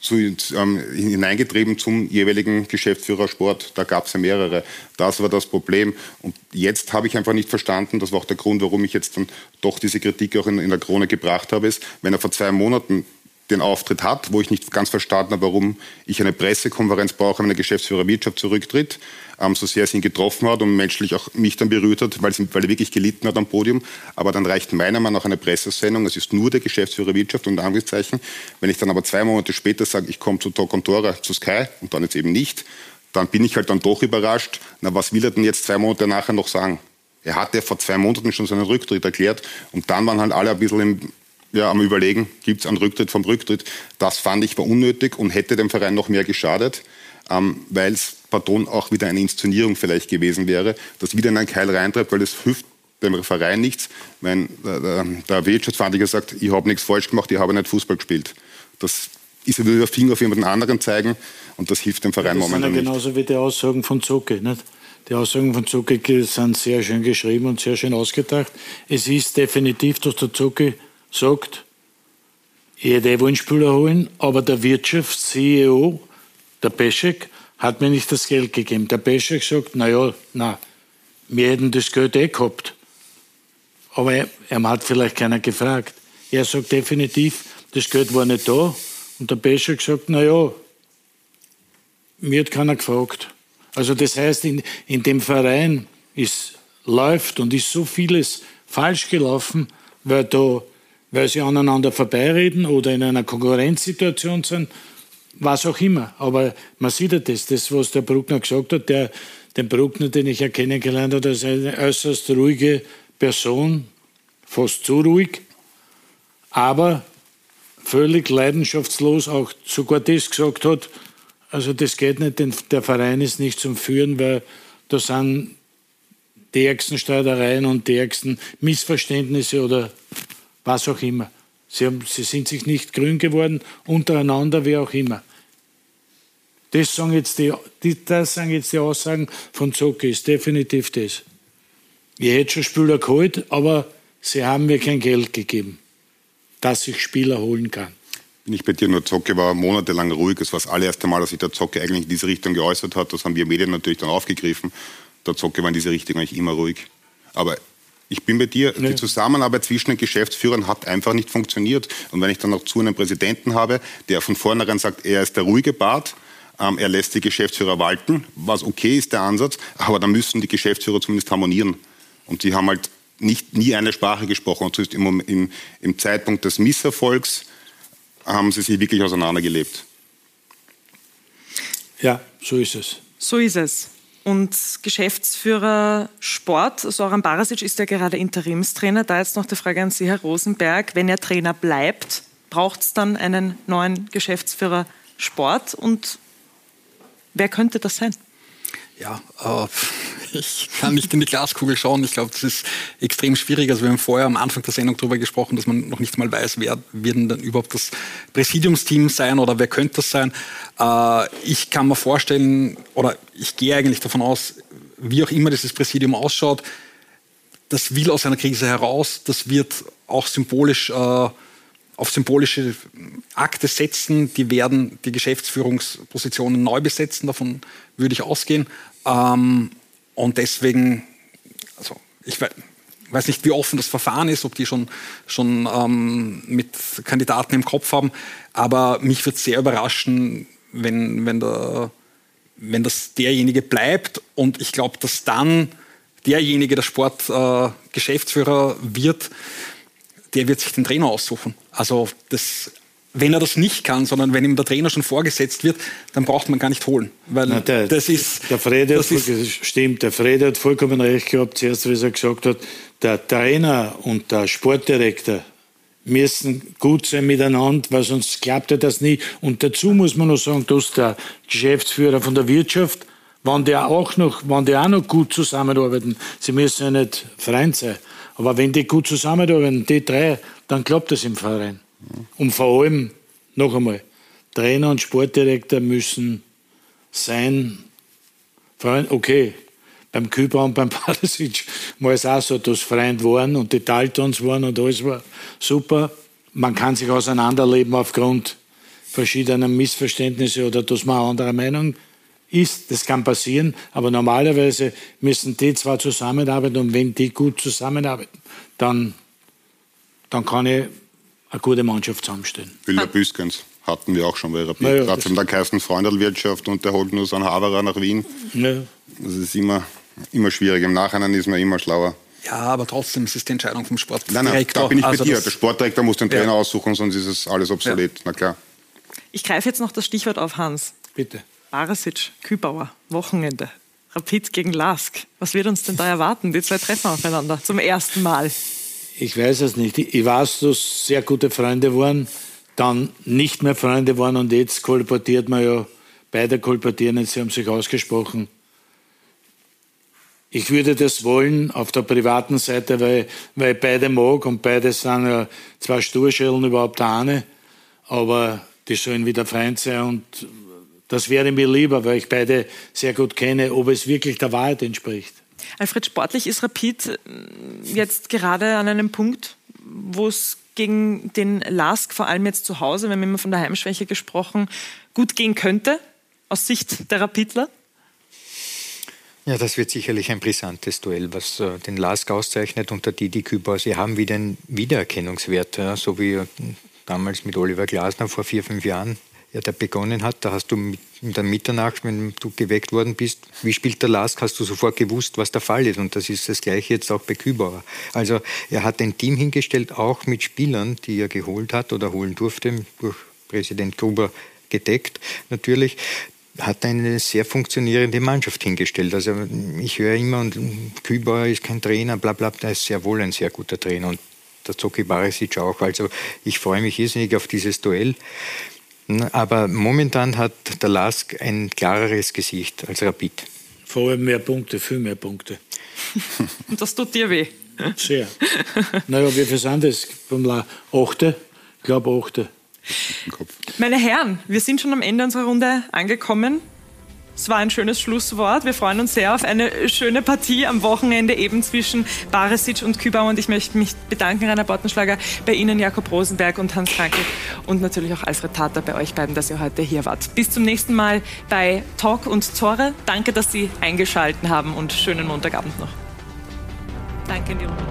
zu, ähm, hineingetrieben zum jeweiligen Geschäftsführer Sport. Da gab es ja mehrere. Das war das Problem. Und jetzt habe ich einfach nicht verstanden, das war auch der Grund, warum ich jetzt dann doch diese Kritik auch in, in der Krone gebracht habe, ist, wenn er vor zwei Monaten den Auftritt hat, wo ich nicht ganz verstanden habe, warum ich eine Pressekonferenz brauche, wenn der Geschäftsführer Wirtschaft zurücktritt, ähm, so sehr es ihn getroffen hat und menschlich auch mich dann berührt hat, weil, weil er wirklich gelitten hat am Podium. Aber dann reicht meiner Meinung nach eine Pressesendung, es ist nur der Geschäftsführer Wirtschaft und Anführungszeichen. Wenn ich dann aber zwei Monate später sage, ich komme zu Talk und Tora, zu Sky und dann jetzt eben nicht, dann bin ich halt dann doch überrascht. Na, was will er denn jetzt zwei Monate nachher noch sagen? Er hatte vor zwei Monaten schon seinen Rücktritt erklärt und dann waren halt alle ein bisschen im, ja, am Überlegen, gibt es einen Rücktritt vom Rücktritt. Das fand ich war unnötig und hätte dem Verein noch mehr geschadet, ähm, weil es, pardon, auch wieder eine Inszenierung vielleicht gewesen wäre, das wieder in einen Keil reintreibt, weil es hilft dem Verein nichts. Mein, der, der Wirtschaftsverhandler sagt, ich habe nichts falsch gemacht, ich habe nicht Fußball gespielt. Das ist ja wieder Finger auf jemanden anderen zeigen und das hilft dem Verein ja, das momentan sind ja genauso wie die Aussagen von Zucke. Nicht? Die Aussagen von Zucke sind sehr schön geschrieben und sehr schön ausgedacht. Es ist definitiv, dass der Zucke sagt, ich hätte einen Spieler holen, aber der Wirtschafts-CEO, der Peschek, hat mir nicht das Geld gegeben. Der Peschek sagt, naja, na, wir hätten das Geld eh gehabt. Aber er, er hat vielleicht keiner gefragt. Er sagt definitiv, das Geld war nicht da. Und der Peschek sagt, naja, mir hat keiner gefragt. Also das heißt, in, in dem Verein ist, läuft und ist so vieles falsch gelaufen, weil, da, weil sie aneinander vorbeireden oder in einer Konkurrenzsituation sind, was auch immer. Aber man sieht ja das, das, was der Bruckner gesagt hat, der, den Bruckner, den ich ja kennengelernt habe, ist eine äußerst ruhige Person, fast zu ruhig, aber völlig leidenschaftslos auch sogar das gesagt hat, also das geht nicht, denn der Verein ist nicht zum Führen, weil da sind die ärgsten Streitereien und die ärgsten Missverständnisse oder was auch immer. Sie, haben, sie sind sich nicht grün geworden, untereinander, wie auch immer. Das sagen jetzt die, das sagen jetzt die Aussagen von Zocke, ist definitiv das. Ich hätte schon Spieler geholt, aber sie haben mir kein Geld gegeben, dass ich Spieler holen kann bin ich bei dir nur Zocke war monatelang ruhig. Es war das allererste Mal, dass sich der Zocke eigentlich in diese Richtung geäußert hat. Das haben wir Medien natürlich dann aufgegriffen. Der Zocke war in diese Richtung eigentlich immer ruhig. Aber ich bin bei dir, nee. die Zusammenarbeit zwischen den Geschäftsführern hat einfach nicht funktioniert. Und wenn ich dann noch zu einem Präsidenten habe, der von vornherein sagt, er ist der ruhige Bart, ähm, er lässt die Geschäftsführer walten, was okay ist, der Ansatz, aber dann müssen die Geschäftsführer zumindest harmonieren. Und die haben halt nicht, nie eine Sprache gesprochen. Und im, im, im Zeitpunkt des Misserfolgs haben sie sich wirklich auseinandergelebt. Ja, so ist es. So ist es. Und Geschäftsführer Sport, Soran Barasic, ist ja gerade Interimstrainer. Da jetzt noch die Frage an Sie, Herr Rosenberg. Wenn er Trainer bleibt, braucht es dann einen neuen Geschäftsführer Sport? Und wer könnte das sein? Ja, äh, ich kann nicht in die Glaskugel schauen. Ich glaube, das ist extrem schwierig. Also wir haben vorher am Anfang der Sendung darüber gesprochen, dass man noch nicht mal weiß, wer wird denn überhaupt das Präsidiumsteam sein oder wer könnte das sein. Äh, ich kann mir vorstellen, oder ich gehe eigentlich davon aus, wie auch immer dieses Präsidium ausschaut, das will aus einer Krise heraus, das wird auch symbolisch äh, auf symbolische Akte setzen, die werden die Geschäftsführungspositionen neu besetzen, davon würde ich ausgehen. Ähm, und deswegen, also ich weiß nicht, wie offen das Verfahren ist, ob die schon, schon ähm, mit Kandidaten im Kopf haben, aber mich würde sehr überraschen, wenn, wenn, der, wenn das derjenige bleibt und ich glaube, dass dann derjenige der Sportgeschäftsführer äh, wird, der wird sich den Trainer aussuchen. Also das wenn er das nicht kann, sondern wenn ihm der Trainer schon vorgesetzt wird, dann braucht man gar nicht holen. Weil Na, der, das ist. Der Fred hat, voll, stimmt, der Fred hat vollkommen recht gehabt, zuerst, wie er gesagt hat, der Trainer und der Sportdirektor müssen gut sein miteinander, weil sonst klappt ja das nie. Und dazu muss man noch sagen, dass der Geschäftsführer von der Wirtschaft, wenn der auch noch, wenn die auch noch gut zusammenarbeiten, sie müssen ja nicht Freund sein, aber wenn die gut zusammenarbeiten, die drei, dann klappt das im Verein. Und vor allem, noch einmal, Trainer und Sportdirektor müssen sein, okay, beim Küber und beim Padesic war es auch so, dass Freund waren und die Daltons waren und alles war super. Man kann sich auseinanderleben aufgrund verschiedener Missverständnisse oder dass man anderer Meinung ist. Das kann passieren, aber normalerweise müssen die zwar zusammenarbeiten und wenn die gut zusammenarbeiten, dann, dann kann ich eine gute Mannschaft zusammenstellen. Bilder Büskens hatten wir auch schon bei Rapid. Naja, Gerade von der Keisten Freundelwirtschaft und der holt nur so einen Haberer nach Wien. Ja. Das ist immer, immer schwierig. Im Nachhinein ist man immer schlauer. Ja, aber trotzdem ist es die Entscheidung vom Sportdirektor. Nein, nein, da bin ich bei Also dir. das- Der Sportdirektor muss den Ja. Trainer aussuchen, sonst ist es alles obsolet. Na klar. Ich greife jetzt noch das Stichwort auf, Hans. Bitte. Barasic, Kübauer, Wochenende. Rapid gegen Lask. Was wird uns denn da erwarten? Die zwei treffen aufeinander zum ersten Mal. Ich weiß es nicht. Ich weiß, dass sehr gute Freunde waren, dann nicht mehr Freunde waren und jetzt kolportiert man ja, beide kolportieren jetzt, sie haben sich ausgesprochen. Ich würde das wollen auf der privaten Seite, weil, weil ich beide mag und beide sind ja zwei Sturschellen überhaupt eine, aber die sollen wieder Freund sein und das wäre mir lieber, weil ich beide sehr gut kenne, ob es wirklich der Wahrheit entspricht. Alfred, sportlich ist Rapid äh, jetzt gerade an einem Punkt, wo es gegen den Lask, vor allem jetzt zu Hause, wir haben immer von der Heimschwäche gesprochen, gut gehen könnte, aus Sicht der Rapidler? Ja, das wird sicherlich ein brisantes Duell, was äh, den Lask auszeichnet und der Didi Kübauer. Sie haben wieder einen Wiedererkennungswert, ja, so wie äh, damals mit Oliver Glasner vor vier, fünf Jahren ja, der begonnen hat. Da hast du mit, in der Mitternacht, wenn du geweckt worden bist, wie spielt der Lask, hast du sofort gewusst, was der Fall ist. Und das ist das Gleiche jetzt auch bei Kübauer. Also er hat ein Team hingestellt, auch mit Spielern, die er geholt hat oder holen durfte, durch Präsident Gruber gedeckt natürlich, hat eine sehr funktionierende Mannschaft hingestellt. Also ich höre immer, und Kübauer ist kein Trainer, bla bla, der ist sehr wohl ein sehr guter Trainer und der Zoki Barisic auch. Also ich freue mich irrsinnig auf dieses Duell. Aber momentan hat der Lask ein klareres Gesicht als Rapid. Vor allem mehr Punkte, viel mehr Punkte. Und das tut dir weh. Sehr. naja, wie viel sind das? Beim La Achte? Ich glaube Achte. Meine Herren, wir sind schon am Ende unserer Runde angekommen. Es war ein schönes Schlusswort. Wir freuen uns sehr auf eine schöne Partie am Wochenende eben zwischen Barisic und Kübauer. Und ich möchte mich bedanken, Rainer Bottenschlager, bei Ihnen, Jakob Rosenberg und Hans Frankel und natürlich auch Alfred Tater bei euch beiden, dass ihr heute hier wart. Bis zum nächsten Mal bei Talk und Tore. Danke, dass Sie eingeschaltet haben und schönen Montagabend noch. Danke in die Runde.